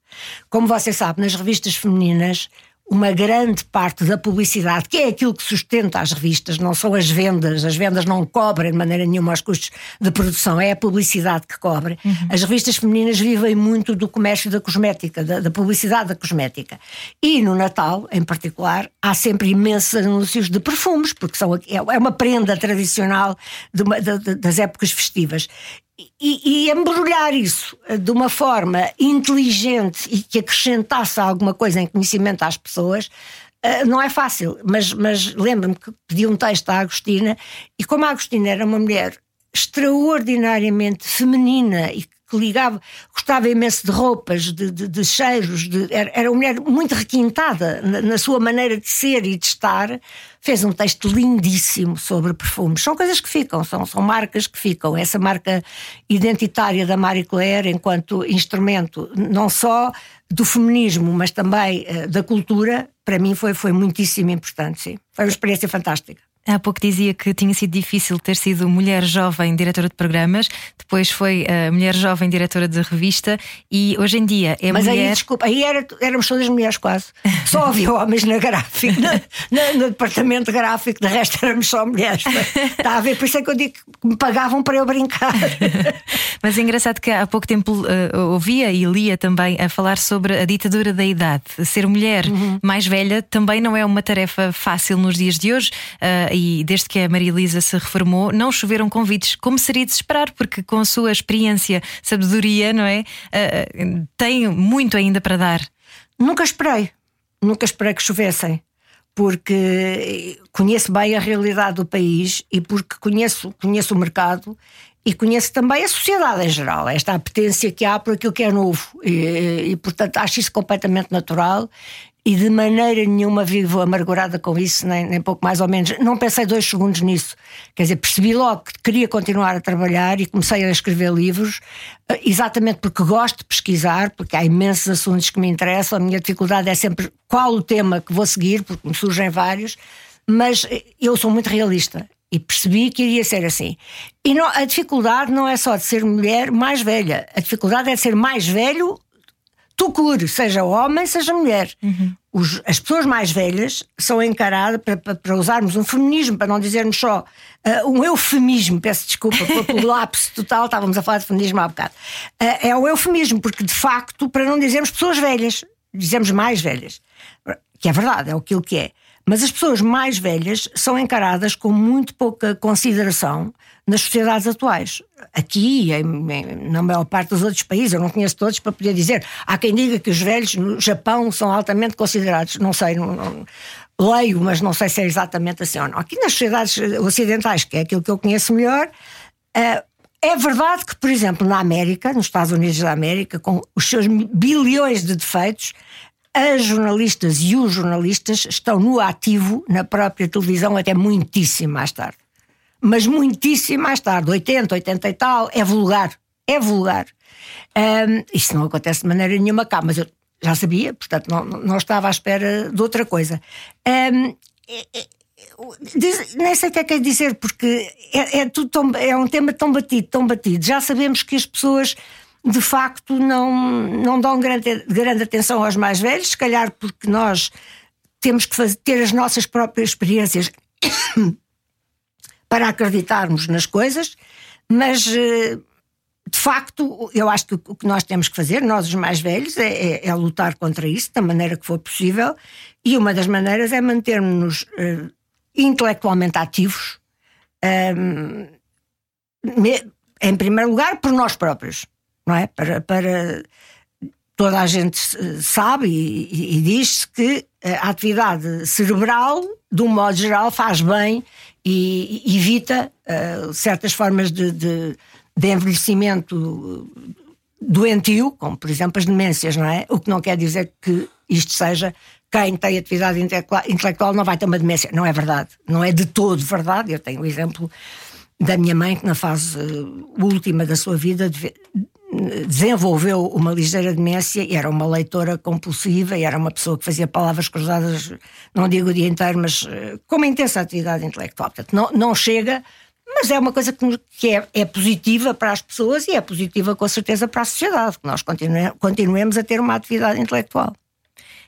Como você sabe, nas revistas femininas uma grande parte da publicidade, que é aquilo que sustenta as revistas, não são as vendas, as vendas não cobrem de maneira nenhuma os custos de produção, é a publicidade que cobre. Uhum. As revistas femininas vivem muito do comércio da cosmética, da, da, publicidade da cosmética. E no Natal, em particular, há sempre imensos anúncios de perfumes, porque são, é, é uma prenda tradicional de uma, de, de, das épocas festivas e, e, embrulhar isso eh, de uma forma inteligente e que acrescentasse alguma coisa em conhecimento às pessoas. Uh, não é fácil, mas, mas lembro-me que pedi um texto à Agostina e como a Agostina era uma mulher extraordinariamente feminina e que ligava, gostava imenso de roupas, de, de, de cheiros, de, era, era uma mulher muito requintada na, na, sua maneira de ser e de estar. Fez um texto lindíssimo sobre perfumes. São coisas que ficam, são, são marcas que ficam. Essa marca identitária da Marie Claire, enquanto instrumento não só do feminismo, mas também uh, da cultura, para mim foi, foi muitíssimo importante. Sim. Foi uma experiência fantástica. Há pouco dizia que tinha sido difícil ter sido mulher jovem diretora de programas, depois foi uh, mulher jovem diretora de revista e hoje em dia é Mas mulher. aí, desculpa, aí era, éramos todas mulheres quase. Só havia homens na gráfica, no departamento gráfico, de resto éramos só mulheres. Está a ver? Por isso é que eu digo que me pagavam para eu brincar. Mas é engraçado que há pouco tempo uh, ouvia e lia também a falar sobre a ditadura da idade. Ser mulher uhum. mais velha também não é uma tarefa fácil nos dias de hoje. Uh, e desde que a Maria Elisa se reformou, não choveram convites, como seria de esperar, porque com a sua experiência, sabedoria, não é? Uh, tem muito ainda para dar. Nunca esperei, nunca esperei que chovessem porque conheço bem a realidade do país e porque conheço, conheço o mercado e conheço também a sociedade em geral, esta apetência que há por aquilo que é novo. E, e, portanto, acho isso completamente natural e de maneira nenhuma vivo amargurada com isso, nem, nem pouco mais ou menos. Não pensei dois segundos nisso. Quer dizer, percebi logo que queria continuar a trabalhar e comecei a escrever livros, eh, exatamente porque gosto de pesquisar, porque há imensos assuntos que me interessam. A minha dificuldade é sempre qual o tema que vou seguir, porque me surgem vários, mas eh, eu sou muito realista. E percebi que iria ser assim. E não, a dificuldade não é só de ser mulher mais velha, a dificuldade é de ser mais velho tucur, seja homem, seja mulher. Uhum. Os, as pessoas mais velhas são encaradas, para, para, para, usarmos um feminismo, para não dizermos só uh, um eufemismo, peço desculpa pelo lapso total, estávamos a falar de feminismo há bocado. Uh, é o eufemismo, porque de facto, para não dizermos pessoas velhas, dizemos mais velhas, que é verdade, é aquilo que é. Mas as pessoas mais velhas são encaradas com muito pouca consideração nas sociedades atuais. Aqui, em, na maior parte dos outros países, eu não conheço todos para poder dizer. Há quem diga que os velhos no Japão são altamente considerados. Não sei, não, não, leio, mas não sei se é exatamente assim ou não. Aqui nas sociedades ocidentais, que é aquilo que eu conheço melhor, uh, é verdade que, por exemplo, na América, nos Estados Unidos da América, com os seus bilhões de defeitos, as jornalistas e os jornalistas estão no ativo na própria televisão até muitíssimo mais tarde. Mas muitíssimo mais tarde, 80, 80 e tal, é vulgar. É vulgar. Um, isso não acontece de maneira nenhuma cá, mas eu já sabia, portanto não, não estava à espera de outra coisa. Um, diz, nem sei o que é que é dizer, porque é, é, tão, é um tema tão batido, tão batido. Já sabemos que as pessoas de facto não, não dão grande, grande atenção aos mais velhos, se calhar porque nós temos que fazer, ter as nossas próprias experiências para acreditarmos nas coisas, mas eh, de facto, eu acho que o que nós temos que fazer, nós os mais velhos, é, é, é lutar contra isso da maneira que for possível, e uma das maneiras é mantermos-nos uh, intelectualmente ativos, um, ehm, em primeiro lugar, por nós próprios, não é? Para, para toda a gente sabe e, e, diz-se que a atividade cerebral, de um modo geral, faz bem e, e evita uh, certas formas de, de de envelhecimento doentio, como por exemplo as demências, não é? O que não quer dizer que isto seja quem tem atividade intelectual não vai ter uma demência. Não é verdade. Não é de todo verdade. Eu tenho o exemplo da minha mãe que na fase uh, última da sua vida desenvolveu uma ligeira demência e era uma leitora compulsiva e era uma pessoa que fazia palavras cruzadas, não digo o dia inteiro, mas uh, com uma intensa atividade intelectual. Portanto, não, não chega mas é uma coisa que, que é, é, positiva para as pessoas e é positiva com certeza para a sociedade, que nós continue, continuemos a ter uma atividade intelectual.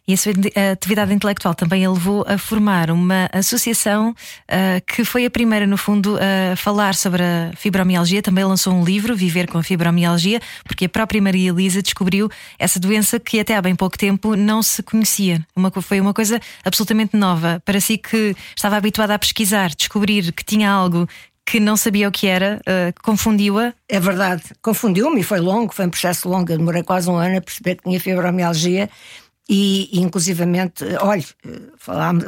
E a sua atividade intelectual também a levou a formar uma associação uh, que foi a primeira, no fundo, a falar sobre a fibromialgia. Também lançou um livro, Viver com a Fibromialgia, porque a própria Maria Elisa descobriu essa doença que até há bem pouco tempo não se conhecia. Uma, foi uma coisa absolutamente nova. Para si que estava habituada a pesquisar, descobrir que tinha algo que não sabia o que era, uh, confundiu-a? É verdade, confundiu-me e foi longo, foi um processo longo. Eu demorei quase um ano a perceber que tinha fibromialgia e, inclusivamente, olha,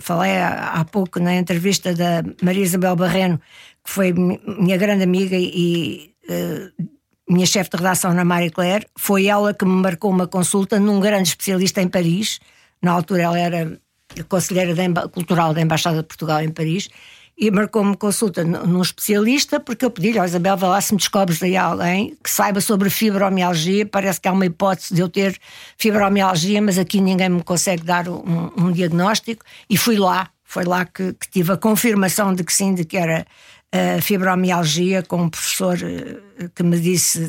falei, há, pouco na entrevista da Maria Isabel Barreno, que foi minha grande amiga e uh, minha chefe de redação na Marie Claire, foi ela que me marcou uma consulta num grande especialista em Paris. Na altura ela era conselheira cultural da Embaixada de Portugal em Paris e marcou-me consulta num especialista, porque eu pedi-lhe, oh, Isabel, vá lá se me descobres aí alguém que saiba sobre fibromialgia. Parece que há uma hipótese de eu ter fibromialgia, mas aqui ninguém me consegue dar um, um diagnóstico. E fui lá, foi lá que, que, tive a confirmação de que sim, de que era uh, fibromialgia, com um professor uh, que me disse,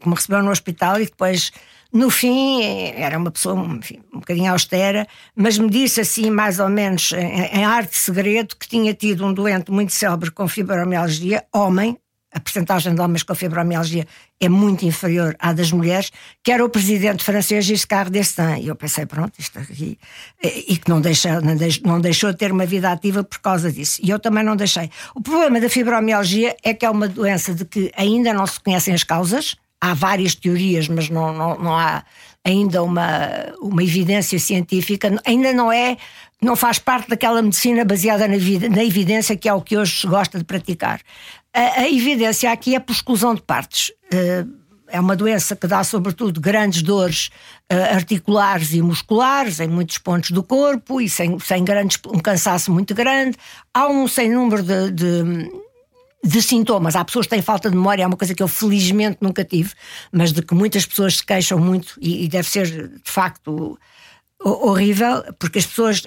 que me recebeu no hospital e depois no fim, era uma pessoa enfim, um bocadinho austera, mas me disse assim, mais ou menos, em, arte segredo, que tinha tido um doente muito célebre com fibromialgia, homem, a percentagem de homens com fibromialgia é muito inferior à das mulheres, que era o presidente francês Giscard d'Estaing. E eu pensei, pronto, isto aqui. E que não, deixa, não, deixou, não deixou de ter uma vida ativa por causa disso. E eu também não deixei. O problema da fibromialgia é que é uma doença de que ainda não se conhecem as causas, há várias teorias, mas não, não, não há ainda uma, uma evidência científica, ainda não é, não faz parte daquela medicina baseada na, na evidência que é o que hoje se gosta de praticar. A, a evidência aqui é por exclusão de partes. Uh, é uma doença que dá, sobretudo, grandes dores uh, articulares e musculares em muitos pontos do corpo e sem, sem grandes, um cansaço muito grande. Há um sem número de, de de sintomas. Há pessoas que têm falta de memória, é uma coisa que eu felizmente nunca tive, mas de que muitas pessoas se queixam muito e, e deve ser de facto horrível, porque as pessoas,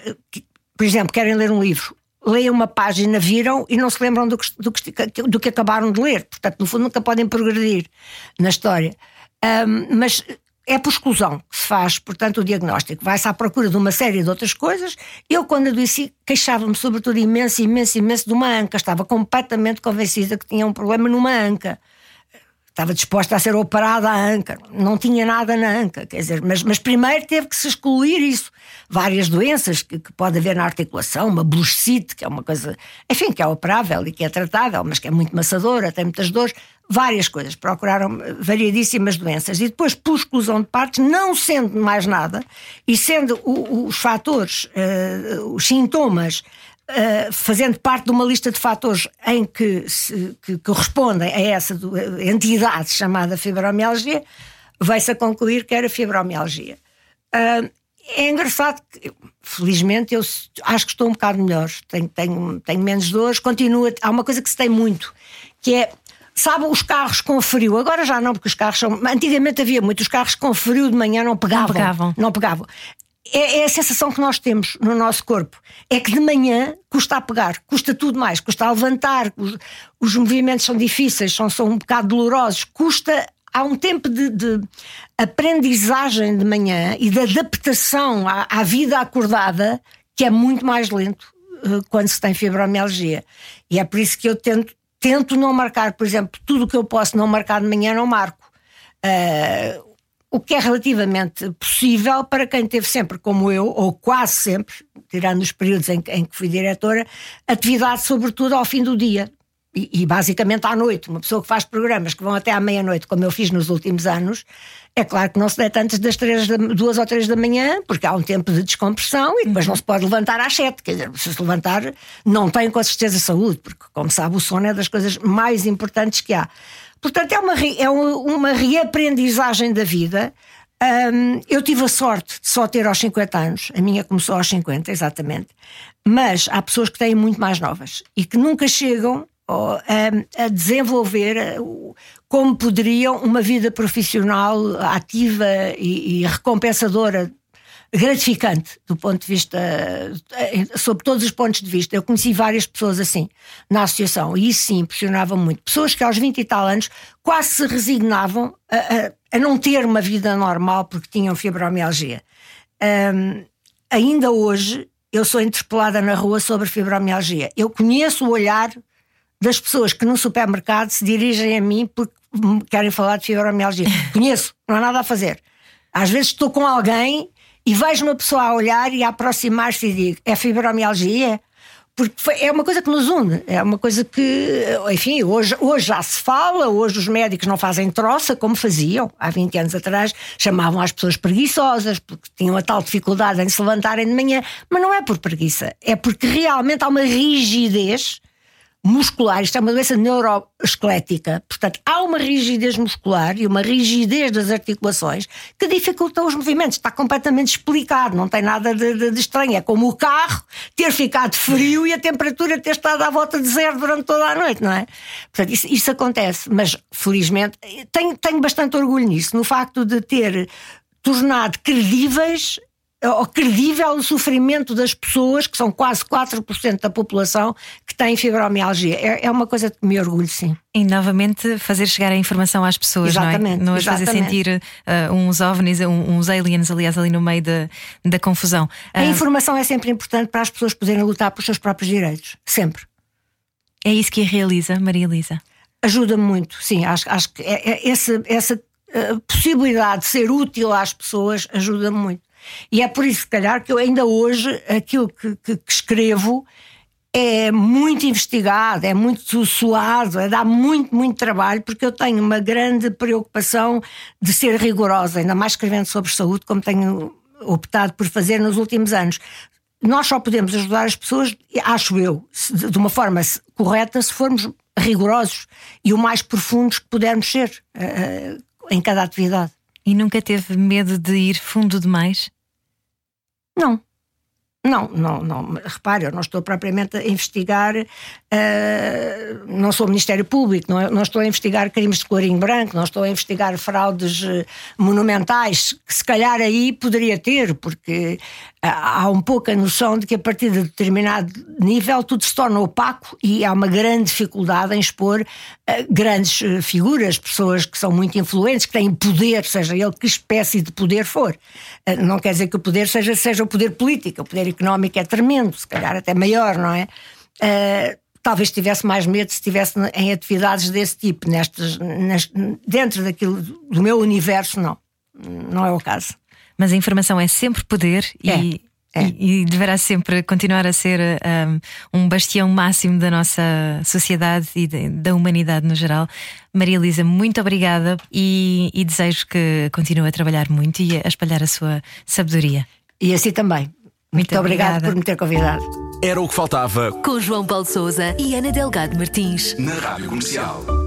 por exemplo, querem ler um livro, leem uma página, viram e não se lembram do que, do que, do que acabaram de ler. Portanto, no fundo, nunca podem progredir na história. Um, mas é por exclusão que se faz, portanto, o diagnóstico. Vai-se à procura de uma série de outras coisas. Eu, quando adoeci, queixava-me sobretudo imenso, imenso, imenso de uma anca. Estava completamente convencida que tinha um problema numa anca estava disposta a ser operada a anca, não tinha nada na anca, quer dizer, mas, mas primeiro teve que se excluir isso. Várias doenças que, que pode haver na articulação, uma bursite, que é uma coisa, enfim, que é operável e que é tratável, mas que é muito maçadora, tem muitas dores, várias coisas. Procuraram variadíssimas doenças e depois, por exclusão de partes, não sendo mais nada e sendo o, os fatores, uh, os sintomas Uh, fazendo parte de uma lista de fatores em que, se, que correspondem a essa do, entidade chamada fibromialgia, vai-se a concluir que era fibromialgia. Uh, é engraçado que, felizmente, eu acho que estou um bocado melhor, tenho, tenho, tenho menos dores, continua. Há uma coisa que se tem muito, que é Sabe, os carros com frio, agora já não, porque os carros são. Antigamente havia muitos carros com frio de manhã não pegavam. Não pegavam. Não pegavam. É, é, a sensação que nós temos no nosso corpo. É que de manhã custa a pegar, custa tudo mais, custa a levantar, os, os movimentos são difíceis, são, são um bocado dolorosos, custa. Há um tempo de, de aprendizagem de manhã e de adaptação à, à, vida acordada que é muito mais lento uh, quando se tem fibromialgia. E é por isso que eu tento, tento não marcar, por exemplo, tudo o que eu posso não marcar de manhã, não marco. Uh, o que é relativamente possível para quem teve sempre, como eu, ou quase sempre, tirando os períodos em, em que fui diretora, atividade sobretudo ao fim do dia. E, e, basicamente à noite, uma pessoa que faz programas que vão até à meia-noite, como eu fiz nos últimos anos, é claro que não se deita antes das três, duas ou três da manhã, porque há um tempo de descompressão e depois não se pode levantar às sete. Quer dizer, se se levantar, não tem com certeza saúde, porque, como sabe, o sono é das coisas mais importantes que há. Portanto, é uma, é uma reaprendizagem da vida. Um, eu tive a sorte de só ter aos 50 anos, a minha começou aos 50, exatamente. Mas há pessoas que têm muito mais novas e que nunca chegam a, a desenvolver como poderiam uma vida profissional ativa e, e recompensadora gratificante do ponto de vista, eh, sob todos os pontos de vista. Eu conheci várias pessoas assim na associação e isso sim impressionava muito. Pessoas que aos 20 e tal anos quase se resignavam a, a, a não ter uma vida normal porque tinham fibromialgia. Um, ainda hoje eu sou interpelada na rua sobre fibromialgia. Eu conheço o olhar das pessoas que no supermercado se dirigem a mim porque querem falar de fibromialgia. Conheço, não há nada a fazer. Às vezes estou com alguém e vejo uma pessoa a olhar e a aproximar-se e digo: é fibromialgia? Porque foi, é uma coisa que nos une, é uma coisa que, enfim, hoje, hoje já se fala, hoje os médicos não fazem troça como faziam há 20 anos atrás, chamavam as pessoas preguiçosas porque tinham a tal dificuldade em se levantarem de manhã, mas não é por preguiça, é porque realmente há uma rigidez muscular, isto é uma doença neuroesquelética, portanto, há uma rigidez muscular e uma rigidez das articulações que dificultam os movimentos. Está completamente explicado, não tem nada de, de, de, estranho. É como o carro ter ficado frio e a temperatura ter estado à volta de zero durante toda a noite, não é? Portanto, isso, isso acontece, mas felizmente tenho, tenho bastante orgulho nisso, no facto de ter tornado credíveis ou credível o sofrimento das pessoas, que são quase 4% da população, que têm fibromialgia. É, é uma coisa que me orgulho, sim. E novamente fazer chegar a informação às pessoas, exatamente, não é? Não as fazer sentir uh, uns ovnis, uns aliens, aliás, ali no meio da, da confusão. Uh, a informação é sempre importante para as pessoas poderem lutar pelos seus próprios direitos. Sempre. É isso que a realiza, Maria Elisa? Ajuda-me muito, sim. Acho, acho que é, é, essa, essa uh, possibilidade de ser útil às pessoas ajuda-me muito. E é por isso, se calhar, que eu ainda hoje aquilo que, que, que escrevo é muito investigado, é muito suado, é, dá muito, muito trabalho, porque eu tenho uma grande preocupação de ser rigorosa, ainda mais escrevendo sobre saúde, como tenho optado por fazer nos últimos anos. Nós só podemos ajudar as pessoas, acho eu, de uma forma correta, se formos rigorosos e o mais profundos que pudermos ser uh, em cada atividade. E nunca teve medo de ir fundo demais? Não. Não, não, não. Repare, eu não estou propriamente a investigar, uh, não sou Ministério Público, não, não, estou a investigar crimes de colorinho branco, não estou a investigar fraudes uh, monumentais, que se calhar aí poderia ter, porque há um pouco a noção de que a partir de determinado nível tudo se torna opaco e há uma grande dificuldade em expor uh, grandes uh, figuras, pessoas que são muito influentes, que têm poder, seja ele que espécie de poder for. Uh, não quer dizer que o poder seja, seja o poder político, o poder económico é tremendo, se calhar até maior, não é? talvez tivesse mais medo se estivesse em atividades desse tipo, nestas, dentro daquilo do meu universo, não. Não é o caso. Mas a informação é sempre poder é. e. É. E, e, deverá sempre continuar a ser um, um, bastião máximo da nossa sociedade e de, da humanidade no geral. Maria Elisa, muito obrigada e, e desejo que continue a trabalhar muito e a espalhar a sua sabedoria. E assim também. Muito, muito obrigada por me ter convidado. Era o que faltava. Com João Paulo Souza e Ana Delgado Martins. Na Rádio Comercial.